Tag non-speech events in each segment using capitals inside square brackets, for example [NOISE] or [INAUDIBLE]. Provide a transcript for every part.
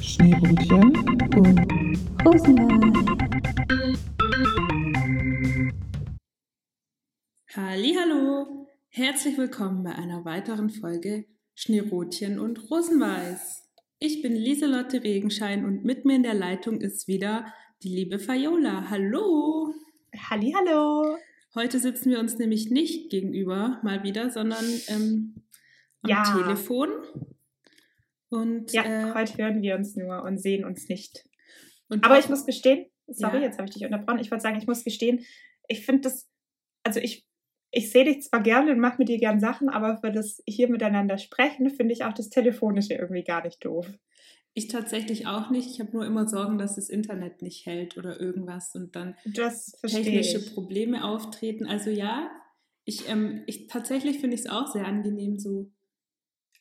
Schneebrötchen und Rosenwein. Hallo, herzlich willkommen bei einer weiteren Folge Schneerotchen und Rosenweiß. Ich bin Lieselotte Regenschein und mit mir in der Leitung ist wieder die liebe Viola. Hallo. Hallo. Heute sitzen wir uns nämlich nicht gegenüber mal wieder, sondern ähm, am Ja. Telefon. Und, Ja, äh, heute hören wir uns nur und sehen uns nicht. Aber ich muss gestehen, sorry, Ja. jetzt habe ich dich unterbrochen. Ich wollte sagen, ich muss gestehen, ich finde das, also ich, ich sehe dich zwar gerne und mache mit dir gern Sachen, aber für das hier miteinander sprechen, finde ich auch das Telefonische irgendwie gar nicht doof. Ich tatsächlich auch nicht. Ich habe nur immer Sorgen, dass das Internet nicht hält oder irgendwas und dann technische ich. Probleme auftreten. Also ja, ich, ähm, ich tatsächlich finde ich es auch sehr angenehm, so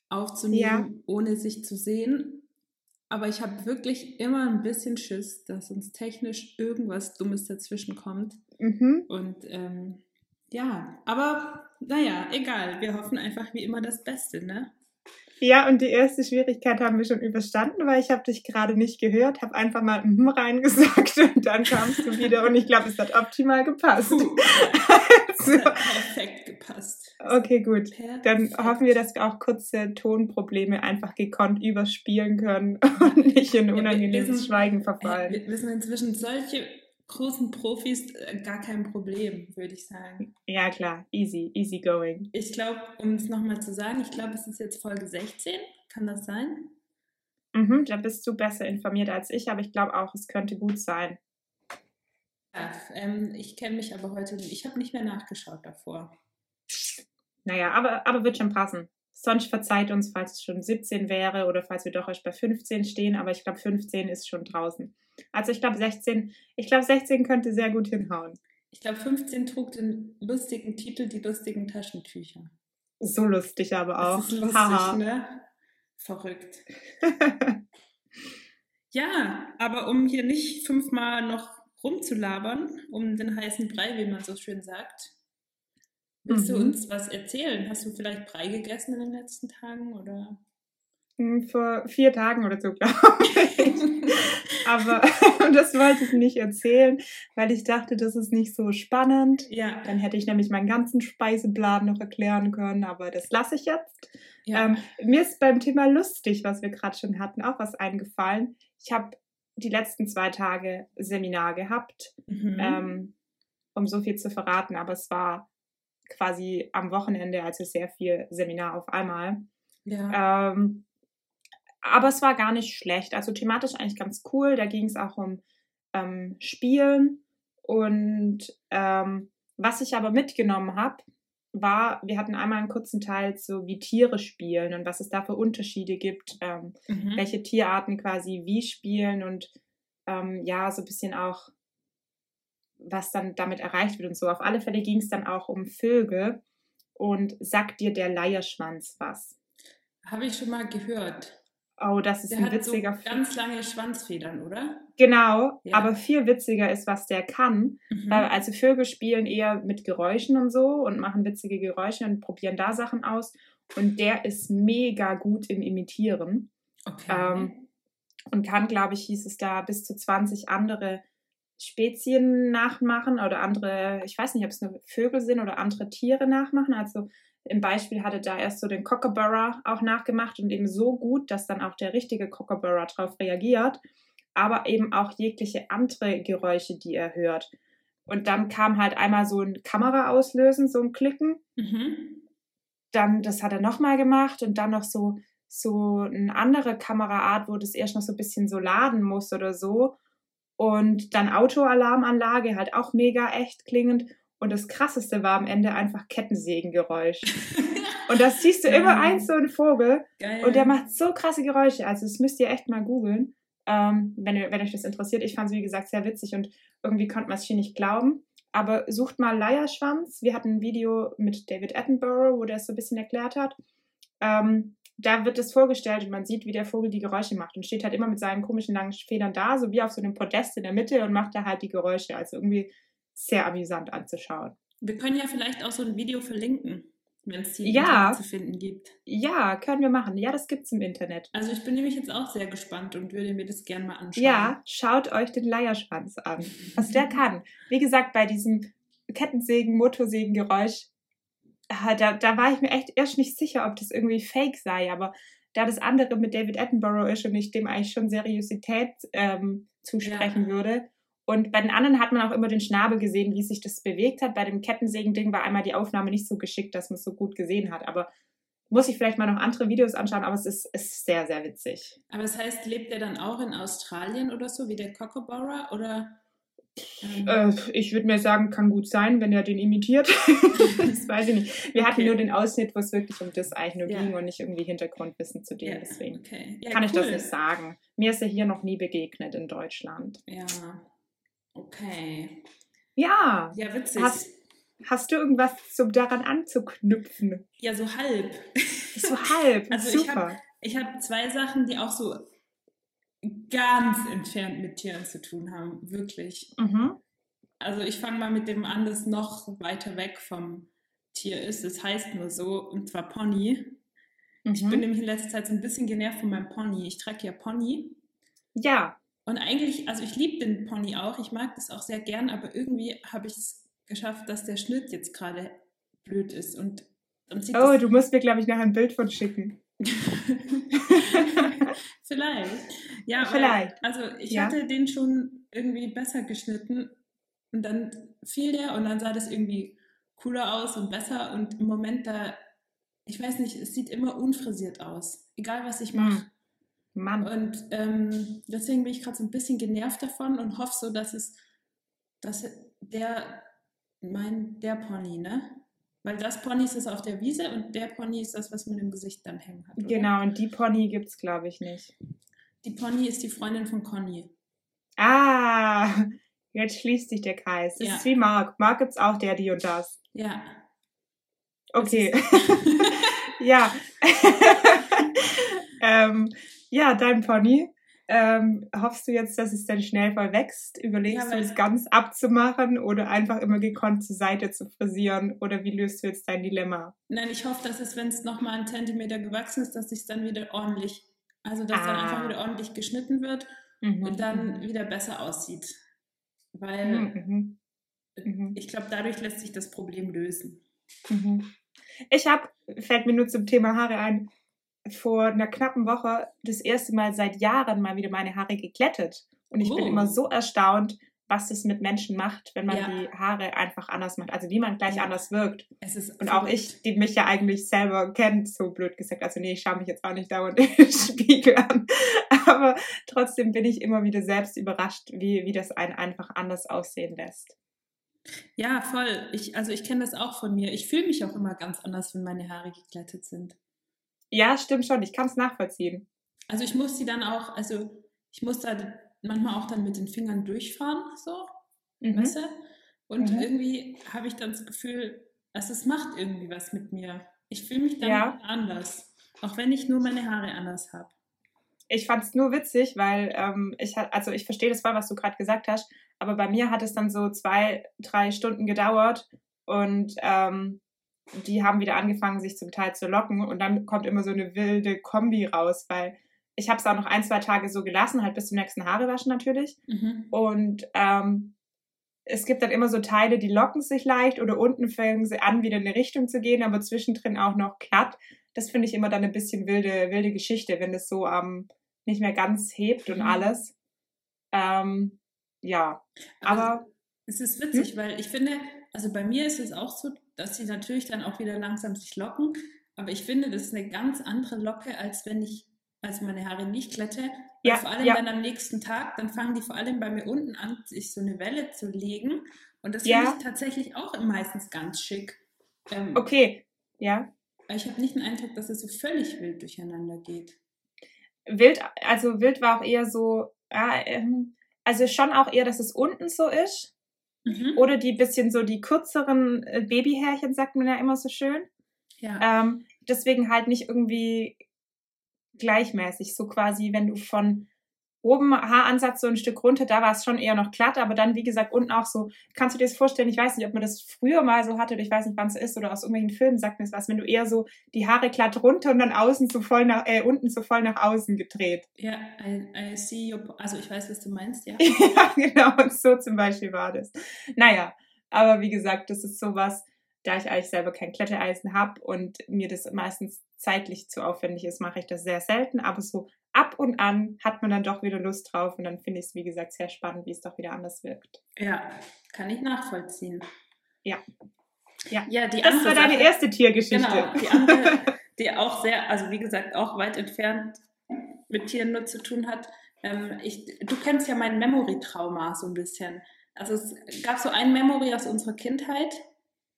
aufzunehmen, Ja. ohne sich zu sehen. Aber ich habe wirklich immer ein bisschen Schiss, dass uns technisch irgendwas Dummes dazwischen kommt. Mhm. Und ähm, ja, aber naja, egal. Wir hoffen einfach wie immer das Beste, ne? Ja, und die erste Schwierigkeit haben wir schon überstanden, weil ich habe dich gerade nicht gehört, habe einfach mal mhm reingesagt [LAUGHS] und dann kamst du wieder und ich glaube, es hat optimal gepasst. Puh, [LAUGHS] [LAUGHS] Hat perfekt gepasst. okay, gut. Dann Perfekt. hoffen wir, dass wir auch kurze Tonprobleme einfach gekonnt überspielen können [LAUGHS] und nicht in Ja, unangenehmes sind- Schweigen Äh, verfallen. Wir, sind inzwischen solche großen Profis, äh, gar kein Problem, würde ich sagen. Ja, klar, easy, easy going. Ich glaube, um es nochmal zu sagen, ich glaube, es ist jetzt Folge 16. Kann das sein? Mhm, da bist du besser informiert als ich, aber ich glaube auch, es könnte gut sein. Ja, ähm, ich kenne mich aber heute, ich habe nicht mehr nachgeschaut davor. Naja, aber, aber wird schon passen. Sonst verzeiht uns, falls es schon 17 wäre oder falls wir doch erst bei 15 stehen, aber ich glaube, 15 ist schon draußen. Also ich glaube, 16, ich glaube, 16 könnte sehr gut hinhauen. Ich glaube, 15 trug den lustigen Titel Die lustigen Taschentücher. So lustig aber auch. Das ist lustig, Haha. ne? Verrückt. [LAUGHS] Ja, aber um hier nicht fünfmal noch rumzulabern, um den heißen Brei, wie man so schön sagt, willst du Mhm. uns was erzählen? Hast du vielleicht Brei gegessen in den letzten Tagen oder? Hm, Vor vier Tagen oder so, [LAUGHS] glaube ich. Aber [LAUGHS] das wollte ich nicht erzählen, weil ich dachte, das ist nicht so spannend. Ja, Dann hätte ich nämlich meinen ganzen Speiseplan noch erklären können, aber das lasse ich jetzt. ja. Ähm, mir ist beim Thema lustig, was wir gerade schon hatten, auch was eingefallen. Ich habe die letzten zwei Tage Seminar gehabt, mhm. ähm, um so viel zu verraten, aber es war quasi am Wochenende, also sehr viel Seminar auf einmal. ja. Ähm, aber es war gar nicht schlecht. Also thematisch eigentlich ganz cool. Da ging es auch um ähm, Spielen. Und ähm, was ich aber mitgenommen habe, war, wir hatten einmal einen kurzen Teil so wie Tiere spielen und was es da für Unterschiede gibt, ähm, Mhm. welche Tierarten quasi wie spielen und ähm, ja, so ein bisschen auch, was dann damit erreicht wird und so. Auf alle Fälle ging es dann auch um Vögel und sagt dir der Leierschwanz was? Habe ich schon mal gehört. Oh, das ist Der ein so witziger Film. ganz lange Schwanzfedern, oder? Genau, Ja. aber viel witziger ist, was der kann. Mhm. Weil also Vögel spielen eher mit Geräuschen und so und machen witzige Geräusche und probieren da Sachen aus. Und der ist mega gut im Imitieren Okay. ähm, und kann, glaube ich, hieß es da, bis zu 20 andere Spezien nachmachen oder andere, ich weiß nicht, ob es nur Vögel sind oder andere Tiere nachmachen. Also im Beispiel hatte da erst so den Kookaburra auch nachgemacht und eben so gut, dass dann auch der richtige Kookaburra drauf reagiert, aber eben auch jegliche andere Geräusche, die er hört. Und dann kam halt einmal so ein Kamera auslösen, so ein Klicken mhm. dann, das hat er nochmal gemacht und dann noch so, so eine andere Kameraart, wo das erst noch so ein bisschen so laden muss oder so. Und dann Autoalarmanlage, halt auch mega echt klingend. Und das krasseste war am Ende einfach Kettensägengeräusch. [LAUGHS] Und das siehst du immer Geil. eins so ein Vogel Geil. und der macht so krasse Geräusche. Also das müsst ihr echt mal googeln, ähm, wenn, wenn euch das interessiert. Ich fand es, wie gesagt, sehr witzig und irgendwie konnte man es hier nicht glauben. Aber sucht mal Leierschwanz. Wir hatten ein Video mit David Attenborough, wo der es so ein bisschen erklärt hat. Ähm, da wird es vorgestellt und man sieht, wie der Vogel die Geräusche macht und steht halt immer mit seinen komischen langen Federn da, so wie auf so einem Podest in der Mitte und macht da halt die Geräusche. Also irgendwie sehr amüsant anzuschauen. Wir können ja vielleicht auch so ein Video verlinken. wenn es die Ja. zu finden gibt. Ja, können wir machen. Ja, das gibt's im Internet. Also ich bin nämlich jetzt auch sehr gespannt und würde mir das gerne mal anschauen. Ja, schaut euch den Leierschwanz an, was der kann. Wie gesagt, bei diesem Kettensägen, Motorsägengeräusch, ah, da, da war ich mir echt erst nicht sicher, ob das irgendwie fake sei, aber da das andere mit David Attenborough ist und ich dem eigentlich schon Seriosität ähm, zusprechen Ja. würde. Und bei den anderen hat man auch immer den Schnabel gesehen, wie sich das bewegt hat. Bei dem Kettensägen-Ding war einmal die Aufnahme nicht so geschickt, dass man es so gut gesehen hat. Aber muss ich vielleicht mal noch andere Videos anschauen, aber es ist, ist sehr, sehr witzig. Aber das heißt, lebt er dann auch in Australien oder so, wie der Kookaburra? Oder ähm, Äh, ich würde mir sagen, kann gut sein, wenn er den imitiert. [LAUGHS] das weiß ich nicht. Wir hatten Okay. nur den Ausschnitt, wo es wirklich um das eigentlich nur Ja. ging und nicht irgendwie Hintergrundwissen zu dem. ja, Deswegen okay. Ja, kann ich das cool. nicht sagen. Mir ist er hier noch nie begegnet in Deutschland. Ja, okay. Ja, Ja, witzig. Hast- hast du irgendwas zum daran anzuknüpfen? ja, so halb. So halb. [LAUGHS] Also ich Super. Ich habe zwei Sachen, die auch so ganz entfernt mit Tieren zu tun haben, wirklich. mhm. Also ich fange mal mit dem an, das noch weiter weg vom Tier ist. Das heißt nur so, und zwar Pony. Ich bin Mhm. nämlich in letzter Zeit so ein bisschen genervt von meinem Pony. Ich trage ja Pony. Ja, Und eigentlich, also ich liebe den Pony auch, ich mag das auch sehr gern, aber irgendwie habe ich es geschafft, dass der Schnitt jetzt gerade blöd ist. Und sieht oh, du musst mir, glaube ich, noch ein Bild von schicken. [LAUGHS] Vielleicht. Ja, weil- Vielleicht. also ich Ja. hatte den schon irgendwie besser geschnitten und dann fiel der und dann sah das irgendwie cooler aus und besser und im Moment da, ich weiß nicht, es sieht immer unfrisiert aus, egal was ich mache. Hm. Mann. Und ähm, deswegen bin ich gerade so ein bisschen genervt davon und hoffe so, dass es, dass der, mein, der Pony, ne? Weil das Pony ist das auf der Wiese und der Pony ist das, was man im Gesicht dann hängen hat. Oder? Genau, und die Pony gibt es, glaube ich, nicht. Die Pony ist die Freundin von Conny. Ah, [LAUGHS] jetzt schließt sich der Kreis. Das Ja. ist wie Marc. Marc gibt es auch der, die und das. Ja. Okay. [LAUGHS] ja. [LAUGHS] ähm, ja, dein Pony. Ähm, hoffst du jetzt, dass es dann schnell voll wächst? Überlegst Ja, du es ganz abzumachen oder einfach immer gekonnt zur Seite zu frisieren? Oder wie löst du jetzt dein Dilemma? Nein, ich hoffe, dass es, wenn es nochmal einen Zentimeter gewachsen ist, dass es dann wieder ordentlich, also dass dann Ah. einfach wieder ordentlich geschnitten wird und dann wieder besser aussieht. Weil Mhm, mhm, mhm. ich glaube, dadurch lässt sich das Problem lösen. Mhm. Ich habe, fällt mir nur zum Thema Haare ein, vor einer knappen Woche das erste Mal seit Jahren mal wieder meine Haare geglättet. Und ich bin Oh. immer so erstaunt, was das mit Menschen macht, wenn man Ja. die Haare einfach anders macht. Also wie man gleich Ja. anders wirkt. Und auch ich, die mich ja eigentlich selber kennt, so blöd gesagt. Also nee, ich schaue mich jetzt auch nicht dauernd im Spiegel an. [LAUGHS] Aber trotzdem bin ich immer wieder selbst überrascht, wie, wie das einen einfach anders aussehen lässt. Ja, voll. Ich, also ich kenne das auch von mir. Ich fühle mich auch immer ganz anders, wenn meine Haare geglättet sind. Ja, stimmt schon. Ich kann es nachvollziehen. Also ich muss die dann auch, also ich muss da manchmal auch dann mit den Fingern durchfahren, so, Mhm. weißt du? Und Mhm. irgendwie habe ich dann das Gefühl, dass es macht irgendwie was mit mir. Ich fühle mich dann Ja. anders. Auch wenn ich nur meine Haare anders habe. Ich fand es nur witzig, weil ähm, ich also ich verstehe das voll, was du gerade gesagt hast, aber bei mir hat es dann so zwei, drei Stunden gedauert und ähm, die haben wieder angefangen, sich zum Teil zu locken und dann kommt immer so eine wilde Kombi raus, weil ich habe es auch noch ein, zwei Tage so gelassen, halt bis zum nächsten Haarewaschen natürlich Mhm. und ähm, es gibt dann immer so Teile, die locken sich leicht oder unten fangen sie an, wieder in eine Richtung zu gehen, aber zwischendrin auch noch glatt. Das finde ich immer dann ein bisschen wilde, wilde Geschichte, wenn es so ähm, nicht mehr ganz hebt und Mhm. alles. Ähm, ja, aber es ist Hm? witzig, weil ich finde, also bei mir ist es auch so, dass sie natürlich dann auch wieder langsam sich locken. Aber ich finde, das ist eine ganz andere Locke, als wenn ich, als meine Haare nicht glätte. Ja, vor allem ja. dann am nächsten Tag, dann fangen die vor allem bei mir unten an, sich so eine Welle zu legen. Und das Ja. finde ich tatsächlich auch meistens ganz schick. Ähm, okay, ja. Ich habe nicht den Eindruck, dass es so völlig wild durcheinander geht. Wild, also wild war auch eher so, ja, ähm, also schon auch eher, dass es unten so ist. Mhm. Oder die bisschen so die kürzeren äh, Babyhärchen, sagt man ja immer so schön. Ja. Ähm, deswegen halt nicht irgendwie gleichmäßig. So quasi, wenn du von oben Haaransatz so ein Stück runter, da war es schon eher noch glatt, aber dann, wie gesagt, unten auch so, kannst du dir das vorstellen, ich weiß nicht, ob man das früher mal so hatte, oder ich weiß nicht, wann es ist, oder aus irgendwelchen Filmen sagt mir das was, wenn du eher so die Haare glatt runter und dann außen so voll nach, äh, unten so voll nach außen gedreht. Ja, I, I see your, also ich weiß, was du meinst, ja. [LAUGHS] ja, genau, und so zum Beispiel war das. Naja, aber wie gesagt, das ist sowas, da ich eigentlich selber kein Klettereisen habe und mir das meistens zeitlich zu aufwendig ist, mache ich das sehr selten. Aber so ab und an hat man dann doch wieder Lust drauf und dann finde ich es, wie gesagt, sehr spannend, wie es doch wieder anders wirkt. Ja, kann ich nachvollziehen. Ja. Ja, ja die das war deine Sache, erste Tiergeschichte. Genau, die andere, die auch sehr, also wie gesagt, auch weit entfernt mit Tieren nur zu tun hat. Ähm, ich, du kennst ja mein Memory-Trauma so ein bisschen. Also es gab so ein Memory aus unserer Kindheit,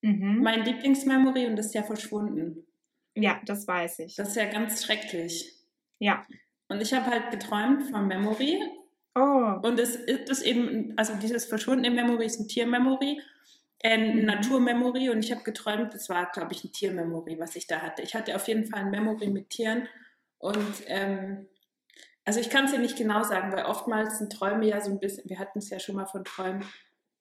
Mhm. mein Lieblingsmemory und das ist ja verschwunden. Ja, das weiß ich. Das ist ja ganz schrecklich. ja. Und ich habe halt geträumt vom Memory Oh. und es ist eben, also dieses verschwundene Memory ist ein Tiermemory, äh, ein Mhm. Naturmemory und ich habe geträumt, das war, glaube ich, ein Tiermemory, was ich da hatte. Ich hatte auf jeden Fall ein Memory mit Tieren und ähm, also ich kann es dir nicht genau sagen, weil oftmals sind Träume ja so ein bisschen, wir hatten es ja schon mal von Träumen,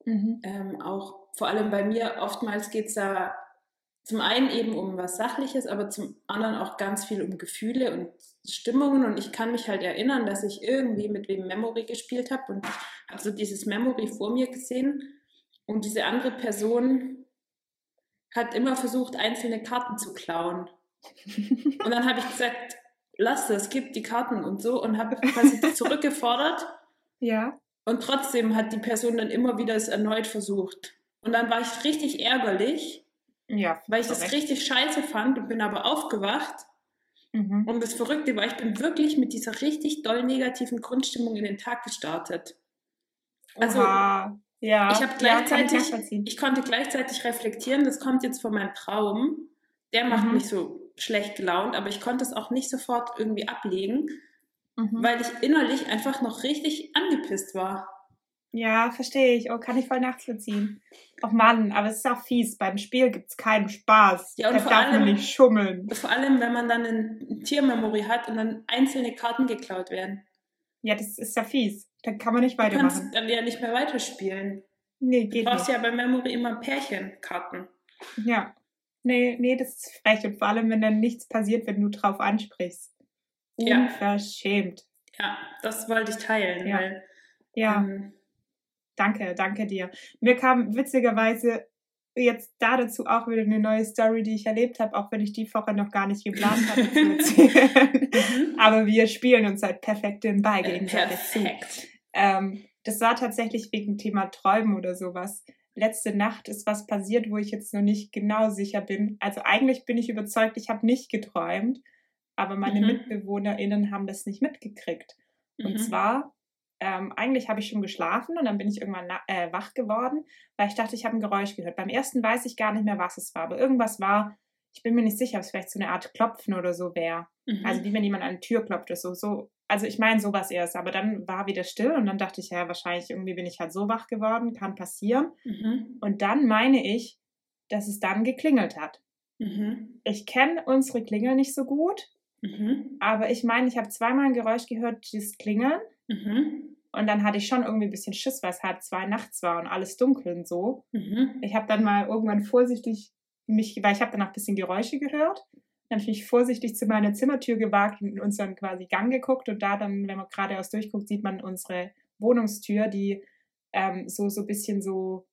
Mhm. ähm, auch vor allem bei mir, oftmals geht es da zum einen eben um was Sachliches, aber zum anderen auch ganz viel um Gefühle und Stimmungen. Und ich kann mich halt erinnern, dass ich irgendwie mit wem Memory gespielt habe und ich habe so dieses Memory vor mir gesehen und diese andere Person hat immer versucht, einzelne Karten zu klauen. [LAUGHS] Und dann habe ich gesagt, lass das, gib die Karten und so und habe quasi zurückgefordert. Ja. Und trotzdem hat die Person dann immer wieder es erneut versucht. Und dann war ich richtig ärgerlich, Ja. weil ich das richtig scheiße fand und bin aber aufgewacht. Mhm. Und das Verrückte war, ich bin wirklich mit dieser richtig doll negativen Grundstimmung in den Tag gestartet. Also Oha. ja. ich habe Ja, gleichzeitig, nachvollziehen. ich konnte gleichzeitig reflektieren, das kommt jetzt von meinem Traum. Der macht Mhm. mich so schlecht gelaunt, aber ich konnte es auch nicht sofort irgendwie ablegen, Mhm. weil ich innerlich einfach noch richtig angepisst war. Ja, verstehe ich. Oh, kann ich voll nachvollziehen. Och Mann, aber es ist auch fies. Beim Spiel gibt es keinen Spaß. Ja, und da vor darf man allem- nicht schummeln. Vor allem, wenn man dann ein Tiermemory hat und dann einzelne Karten geklaut werden. Ja, das ist ja fies. Dann kann man nicht Du kannst weitermachen. dann ja nicht mehr weiterspielen. Nee, Du geht brauchst nicht. ja bei Memory immer Pärchenkarten. Ja. Nee, nee, das ist frech. Und vor allem, wenn dann nichts passiert, wenn du drauf ansprichst. Ja. Unverschämt. Ja, das wollte ich teilen, Ja. weil Ja, ähm, danke, danke dir. Mir kam witzigerweise jetzt da dazu auch wieder eine neue Story, die ich erlebt habe, auch wenn ich die vorher noch gar nicht geplant hatte zu [LAUGHS] erzählen. mhm. Aber wir spielen uns halt perfekt den Ball äh, gegenseitig zu. perfekt. Ähm, das war tatsächlich wegen Thema Träumen oder sowas. Letzte Nacht ist was passiert, wo ich jetzt noch nicht genau sicher bin. Also eigentlich bin ich überzeugt, ich habe nicht geträumt, aber meine Mhm. MitbewohnerInnen haben das nicht mitgekriegt. Und Mhm. zwar, ähm, eigentlich habe ich schon geschlafen und dann bin ich irgendwann äh, wach geworden, weil ich dachte, ich habe ein Geräusch gehört. Beim ersten weiß ich gar nicht mehr, was es war, aber irgendwas war, ich bin mir nicht sicher, ob es vielleicht so eine Art Klopfen oder so wäre. Mhm. Also wie wenn jemand an die Tür klopft oder so. so. Also ich meine sowas erst, aber dann war wieder still und dann dachte ich, ja, wahrscheinlich irgendwie bin ich halt so wach geworden, kann passieren. Mhm. Und dann meine ich, dass es dann geklingelt hat. Mhm. Ich kenne unsere Klingel nicht so gut, Mhm. aber ich meine, ich habe zweimal ein Geräusch gehört, dieses Klingeln. Mhm. Und dann hatte ich schon irgendwie ein bisschen Schiss, weil es halb zwei nachts war und alles dunkel und so. Mhm. Ich habe dann mal irgendwann vorsichtig mich, weil ich habe danach ein bisschen Geräusche gehört. Dann habe ich mich vorsichtig zu meiner Zimmertür gewagt und in unseren quasi Gang geguckt. Und da dann, wenn man geradeaus durchguckt, sieht man unsere Wohnungstür, die ähm, so so ein bisschen so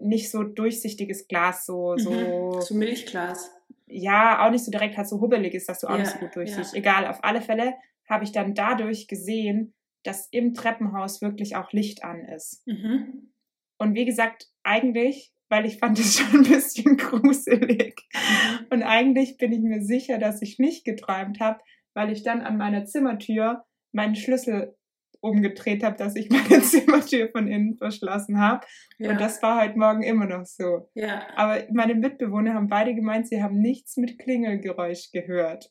nicht so durchsichtiges Glas, so, so Mhm. So Milchglas. ja, auch nicht so direkt halt so hubbelig ist, dass du auch Ja, nicht so gut durchsiehst. ja. Egal, auf alle Fälle habe ich dann dadurch gesehen, dass im Treppenhaus wirklich auch Licht an ist. Mhm. Und wie gesagt, eigentlich, weil ich fand es [LAUGHS] schon ein bisschen gruselig. Mhm. Und eigentlich bin ich mir sicher, dass ich nicht geträumt habe, weil ich dann an meiner Zimmertür meinen Schlüssel umgedreht habe, dass ich [LAUGHS] meine Zimmertür von innen verschlossen habe. Ja. Und das war heute Morgen immer noch so. ja. Aber meine Mitbewohner haben beide gemeint, sie haben nichts mit Klingelgeräusch gehört.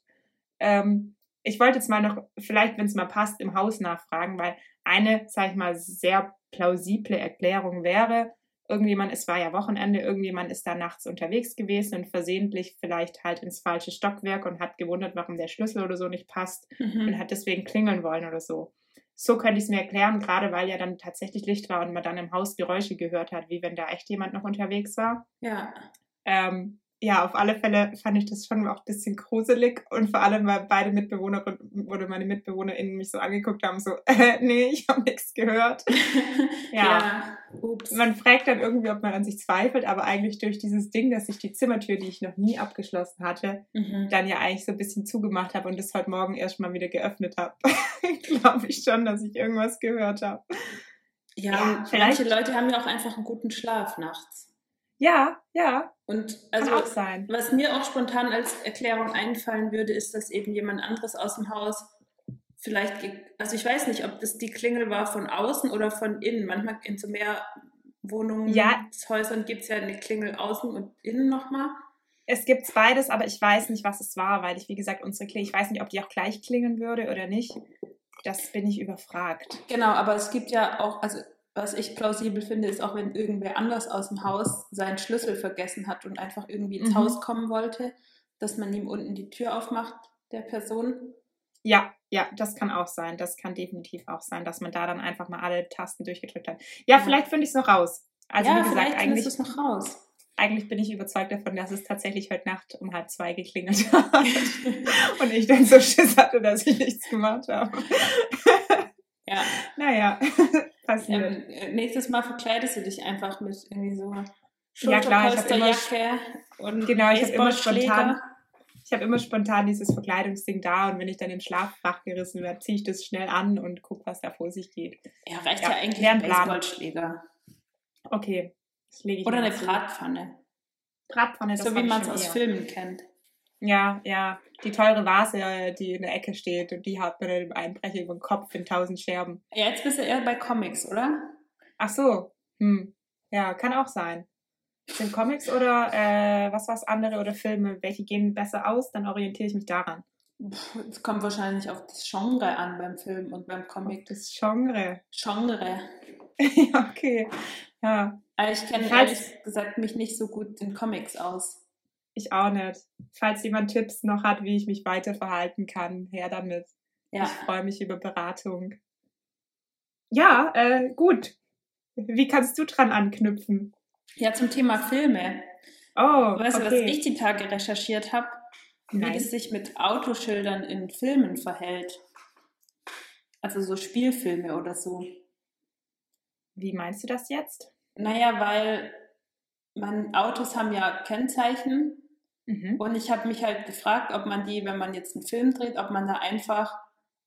Ähm, ich wollte jetzt mal noch, vielleicht, wenn es mal passt, im Haus nachfragen, weil eine, sag ich mal, sehr plausible Erklärung wäre, irgendjemand, es war ja Wochenende, irgendjemand ist da nachts unterwegs gewesen und versehentlich vielleicht halt ins falsche Stockwerk und hat gewundert, warum der Schlüssel oder so nicht passt und Mhm. hat deswegen klingeln wollen oder so. so könnte ich es mir erklären, gerade weil ja dann tatsächlich Licht war und man dann im Haus Geräusche gehört hat, wie wenn da echt jemand noch unterwegs war. Ja. Ähm, ja, auf alle Fälle fand ich das schon auch ein bisschen gruselig und vor allem, weil beide Mitbewohner oder meine MitbewohnerInnen mich so angeguckt haben, so, [LAUGHS] äh, nee, ich habe nichts gehört. [LAUGHS] ja. ja. Ups. Man fragt dann irgendwie, ob man an sich zweifelt, aber eigentlich durch dieses Ding, dass ich die Zimmertür, die ich noch nie abgeschlossen hatte, Mhm. dann ja eigentlich so ein bisschen zugemacht habe und das heute Morgen erst mal wieder geöffnet habe, [LAUGHS] glaube ich schon, dass ich irgendwas gehört habe. Ja, Ja, vielleicht- manche Leute haben ja auch einfach einen guten Schlaf nachts. Ja, ja, Und kann also, auch sein. was mir auch spontan als Erklärung einfallen würde, ist, dass eben jemand anderes aus dem Haus vielleicht, also ich weiß nicht, ob das die Klingel war von außen oder von innen. Manchmal in so mehr Wohnungen, Ja. Häusern gibt es ja eine Klingel außen und innen nochmal. Es gibt beides, aber ich weiß nicht, was es war, weil ich, wie gesagt, unsere Klingel, ich weiß nicht, ob die auch gleich klingeln würde oder nicht. Das bin ich überfragt. Genau, aber es gibt ja auch, also was ich plausibel finde, ist auch, wenn irgendwer anders aus dem Haus seinen Schlüssel vergessen hat und einfach irgendwie ins Mhm. Haus kommen wollte, dass man ihm unten die Tür aufmacht, der Person. Ja, ja, das kann auch sein. Das kann definitiv auch sein, dass man da dann einfach mal alle Tasten durchgedrückt hat. Ja, Ja. vielleicht finde ich es noch raus. Also ja, wie gesagt, vielleicht eigentlich, es noch raus. eigentlich bin ich überzeugt davon, dass es tatsächlich heute Nacht um halb zwei geklingelt hat. [LAUGHS] Und ich dann so Schiss hatte, dass ich nichts gemacht habe. Ja, [LAUGHS] Naja, passiert. ähm, äh, nächstes Mal verkleidest du dich einfach mit irgendwie so Ja, klar, ich hab immer- Schulterpolsterjacke und Genau, ich habe immer spontan, ich habe immer spontan dieses Verkleidungsding da und wenn ich dann in Schlafwach gerissen werde, ziehe ich das schnell an und gucke, was da vor sich geht. Ja, reicht Ja, ja, eigentlich ein. Baseballschläger. Okay, das lege ich Oder eine zu. Bratpfanne. Bratpfanne, das so wie man es aus. Filmen kennt. Ja, ja, die teure Vase, die in der Ecke steht und die hat mir dann im Einbrecher über den Kopf in tausend Scherben. Ja, jetzt bist du eher bei Comics, oder? Ach so, hm. ja, kann auch sein. Sind Comics oder äh, was was andere oder Filme? Welche gehen besser aus? Dann orientiere ich mich daran. Es kommt wahrscheinlich auf das Genre an beim Film und beim Comic. Das Genre. Genre. [LAUGHS] ja, okay. Ja, Aber ich kenne ehrlich gesagt mich nicht so gut in Comics aus. Ich auch nicht. Falls jemand Tipps noch hat, wie ich mich weiter verhalten kann, her damit. Ja, Ich freue mich über Beratung. Ja, äh, gut. Wie kannst du dran anknüpfen? ja zum Thema Filme. Oh, Weißt du, was okay. ich die Tage recherchiert habe? Wie das sich mit Autoschildern in Filmen verhält. Also so Spielfilme oder so. Wie meinst du das jetzt? Naja, weil man, Autos haben ja Kennzeichen Mhm. und ich habe mich halt gefragt, ob man die, wenn man jetzt einen Film dreht, ob man da einfach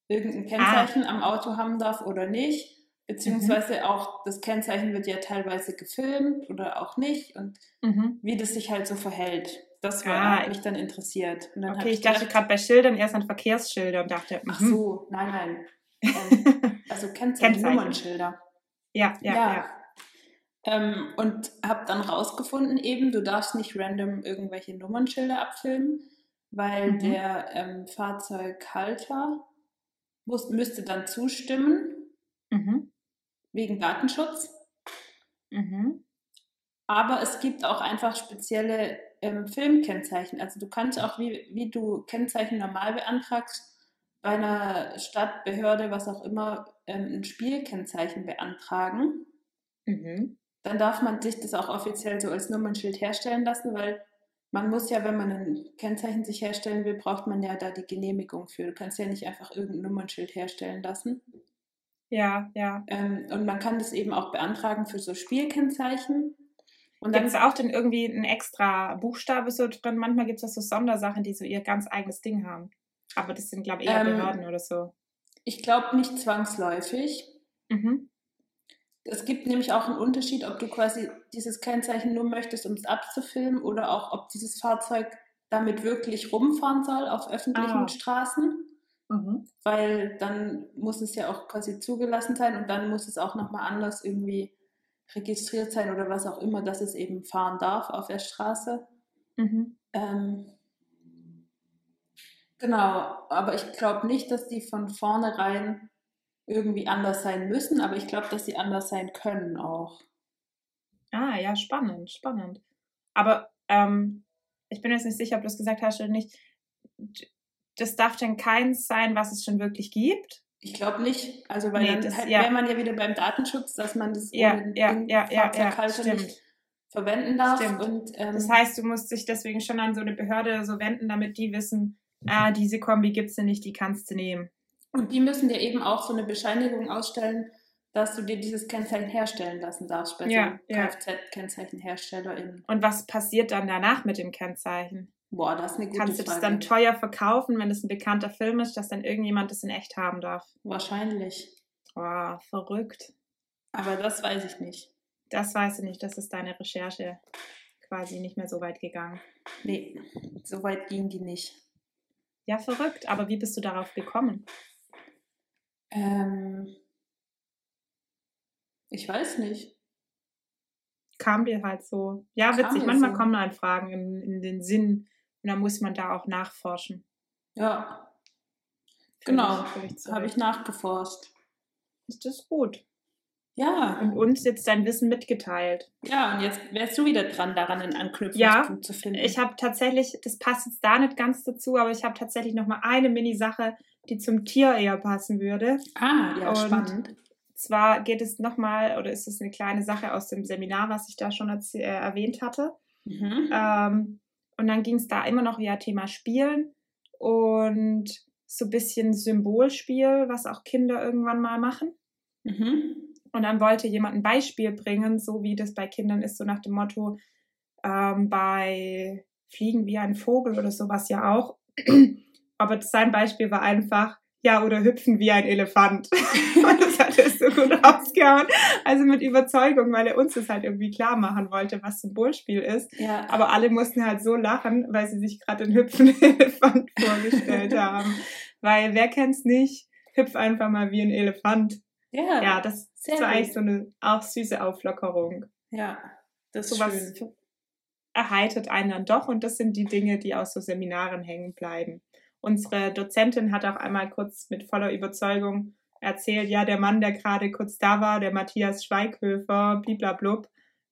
irgendein Ah. Kennzeichen am Auto haben darf oder nicht. Mhm. Beziehungsweise auch das Kennzeichen wird ja teilweise gefilmt oder auch nicht und Mhm. wie das sich halt so verhält. Das war, Ah, mich dann interessiert. Und dann Okay, ich dachte gedacht, gerade bei Schildern erst an Verkehrsschilder und dachte, Ach mhm. so, nein, nein. [LAUGHS] Ähm, also Kennzeichen, Kennzeichen. Nummernschilder. ja, ja, ja. Ähm, und habe dann rausgefunden, eben, du darfst nicht random irgendwelche Nummernschilder abfilmen, weil Mhm. der ähm, Fahrzeughalter muss, müsste dann zustimmen, Mhm. wegen Datenschutz. Mhm. Aber es gibt auch einfach spezielle ähm, Filmkennzeichen. Also du kannst auch, wie, wie du Kennzeichen normal beantragst, bei einer Stadt, Behörde, was auch immer, ähm, ein Spielkennzeichen beantragen. Mhm. Dann darf man sich das auch offiziell so als Nummernschild herstellen lassen, weil man muss ja, wenn man ein Kennzeichen sich herstellen will, braucht man ja da die Genehmigung für. Du kannst ja nicht einfach irgendein Nummernschild herstellen lassen. Ja, ja. Ähm, und man kann das eben auch beantragen für so Spielkennzeichen. Und Gibt dann es auch denn irgendwie ein extra Buchstabe so drin? Manchmal gibt es so Sondersachen, die so ihr ganz eigenes Ding haben. Aber das sind, glaube ich, eher Ähm, Behörden oder so. Ich glaube nicht zwangsläufig. Mhm. Es gibt nämlich auch einen Unterschied, ob du quasi dieses Kennzeichen nur möchtest, um es abzufilmen oder auch, ob dieses Fahrzeug damit wirklich rumfahren soll auf öffentlichen Ah. Straßen. Mhm. Weil dann muss es ja auch quasi zugelassen sein und dann muss es auch nochmal anders irgendwie registriert sein oder was auch immer, dass es eben fahren darf auf der Straße. Mhm. Ähm, genau, aber ich glaube nicht, dass die von vornherein irgendwie anders sein müssen, aber ich glaube, dass sie anders sein können auch. Ah, ja, spannend, spannend. Aber ähm, ich bin jetzt nicht sicher, ob du es gesagt hast oder nicht. Das darf denn keins sein, was es schon wirklich gibt? Ich glaube nicht. Also weil Nee, dann das- halt, ja. wäre man ja wieder beim Datenschutz, dass man das Ja, ohne ja, den ja, ja, ja, nicht verwenden darf. Stimmt. Und, ähm, Das heißt, du musst dich deswegen schon an so eine Behörde so wenden, damit die wissen, ah, diese Kombi gibt's ja nicht, die kannst du nehmen. Und die müssen dir eben auch so eine Bescheinigung ausstellen, dass du dir dieses Kennzeichen herstellen lassen darfst bei Ja, so ja. Kfz-KennzeichenherstellerInnen. Und was passiert dann danach mit dem Kennzeichen? Boah, das ist eine gute Kannst du das Frage. dann teuer verkaufen, wenn es ein bekannter Film ist, dass dann irgendjemand das in echt haben darf? Wahrscheinlich. Oh, verrückt. Aber das weiß ich nicht. Das weißt du nicht, das ist deine Recherche quasi nicht mehr so weit gegangen. Nee, so weit ging die nicht. Ja, verrückt. Aber wie bist du darauf gekommen? Ähm, ich weiß nicht. Kam dir halt so. Ja, witzig. Manchmal so. kommen dann Fragen in, in den Sinn und dann muss man da auch nachforschen. Ja, Fühl Genau, habe ich nachgeforscht. Ist das gut? Ja, Und uns jetzt dein Wissen mitgeteilt. ja, und jetzt wärst du wieder dran, daran einen Anknüpfungspunkt zu finden. Ich habe tatsächlich, das passt jetzt da nicht ganz dazu, aber ich habe tatsächlich noch mal eine Mini-Sache, die zum Tier eher passen würde. ah, ja, Und- spannend. Zwar geht es nochmal, oder ist es eine kleine Sache aus dem Seminar, was ich da schon äh, erwähnt hatte. Mhm. Ähm, und dann ging es da immer noch ja Thema Spielen und so ein bisschen Symbolspiel, was auch Kinder irgendwann mal machen. Mhm. Und dann wollte jemand ein Beispiel bringen, so wie das bei Kindern ist, so nach dem Motto, ähm, bei Fliegen wie ein Vogel oder sowas ja auch. Aber sein Beispiel war einfach, ja, oder hüpfen wie ein Elefant. [LAUGHS] Und das hat er so gut rausgehauen. Also mit Überzeugung, weil er uns das halt irgendwie klar machen wollte, was Symbolspiel ist. Ja, Aber alle mussten halt so lachen, weil sie sich gerade den hüpfenden [LAUGHS] Elefant vorgestellt [LAUGHS] haben. Weil wer kennt's nicht? Hüpf einfach mal wie ein Elefant. ja, Ja, das sehr ist so eigentlich so eine auch süße Auflockerung. ja, das ist Sowas schön. erheitert einen dann doch und das sind die Dinge, die aus so Seminaren hängen bleiben. Unsere Dozentin hat auch einmal kurz mit voller Überzeugung erzählt, ja, der Mann, der gerade kurz da war, der Matthias Schweighöfer, bliblablub,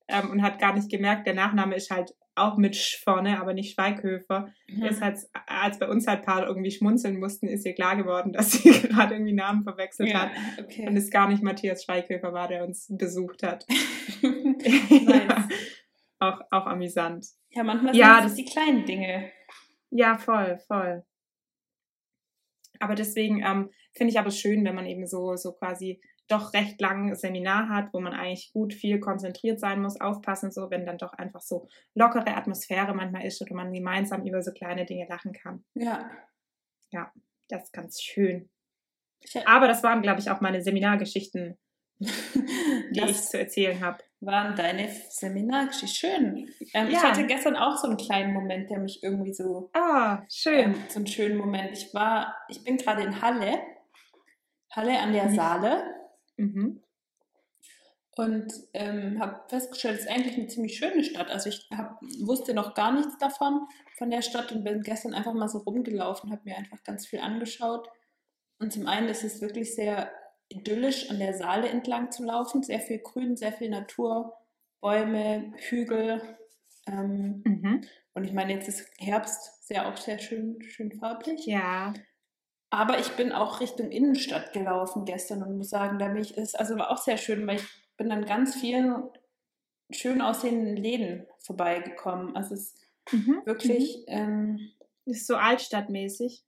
ähm, und hat gar nicht gemerkt, der Nachname ist halt auch mit Sch vorne, aber nicht Schweighöfer. Mhm. Ist halt, als bei uns halt paar irgendwie schmunzeln mussten, ist ihr klar geworden, [LAUGHS] dass sie gerade irgendwie Namen verwechselt ja, hat. Und okay. es gar nicht Matthias Schweighöfer war, der uns besucht hat. [LAUGHS] nice. auch, auch amüsant. Ja, manchmal Ja, sind es das- die kleinen Dinge. Ja, voll, voll. Aber deswegen ähm, finde ich aber schön, wenn man eben so, so quasi doch recht lang Seminar hat, wo man eigentlich gut viel konzentriert sein muss, aufpassen, so wenn dann doch einfach so lockere Atmosphäre manchmal ist oder man gemeinsam über so kleine Dinge lachen kann. Ja. Das ist ganz schön. Ich, Aber das waren, glaube ich, auch meine Seminargeschichten, [LAUGHS] die ich das zu erzählen habe. Waren deine Seminargeschichten. Schön. Ähm, Ich Ja. hatte gestern auch so einen kleinen Moment, der mich irgendwie so Ah, schön. ähm, so einen schönen Moment. Ich war, ich bin gerade in Halle, Halle an der Mhm. Saale Mhm. und ähm, habe festgestellt, es ist eigentlich eine ziemlich schöne Stadt. Also ich hab, wusste noch gar nichts davon, von der Stadt und bin gestern einfach mal so rumgelaufen, habe mir einfach ganz viel angeschaut. Und zum einen ist es wirklich sehr idyllisch, an der Saale entlang zu laufen. Sehr viel Grün, sehr viel Natur, Bäume, Hügel. Ähm, Mhm. und ich meine, jetzt ist Herbst, sehr auch sehr schön, schön farblich. Ja. Aber ich bin auch Richtung Innenstadt gelaufen gestern und muss sagen, da bin ich, ist also war auch sehr schön, weil ich bin an ganz vielen schön aussehenden Läden vorbeigekommen. Also es ist Mhm. wirklich, ähm, Ist so altstadtmäßig.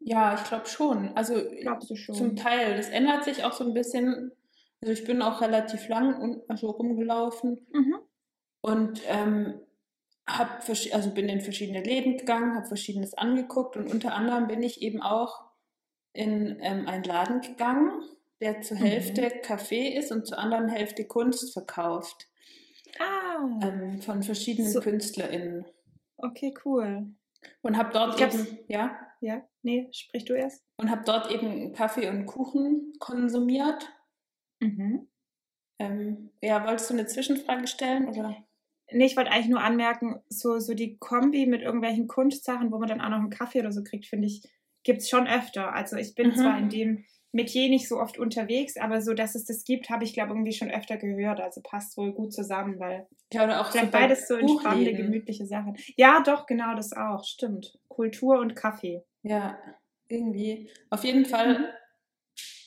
Ja, ich glaube schon. Also Glaubst du schon? zum Teil, das ändert sich auch so ein bisschen. Also ich bin auch relativ lang und also rumgelaufen Mhm. und ähm, hab, versch- also bin in verschiedene Läden gegangen, habe verschiedenes angeguckt und unter anderem bin ich eben auch in ähm, einen Laden gegangen, der zur Mhm. Hälfte Kaffee ist und zur anderen Hälfte Kunst verkauft Ah, ähm, von verschiedenen So. KünstlerInnen. okay, cool. Und habe dort hab's- eben, ja, Ja, nee, sprich du erst. und habe dort eben Kaffee und Kuchen konsumiert. Mhm. Ähm, ja, wolltest du eine Zwischenfrage stellen? Oder? Nee, ich wollte eigentlich nur anmerken, so, so die Kombi mit irgendwelchen Kunstsachen, wo man dann auch noch einen Kaffee oder so kriegt, finde ich, gibt es schon öfter. Also ich bin Mhm. zwar in dem Metier nicht so oft unterwegs, aber so, dass es das gibt, habe ich, glaube irgendwie schon öfter gehört. Also passt wohl gut zusammen, weil Ja, oder auch bei beides so entspannende, gemütliche Sachen. Ja, doch, genau, das auch, stimmt. Kultur und Kaffee. Ja, irgendwie. Auf jeden Fall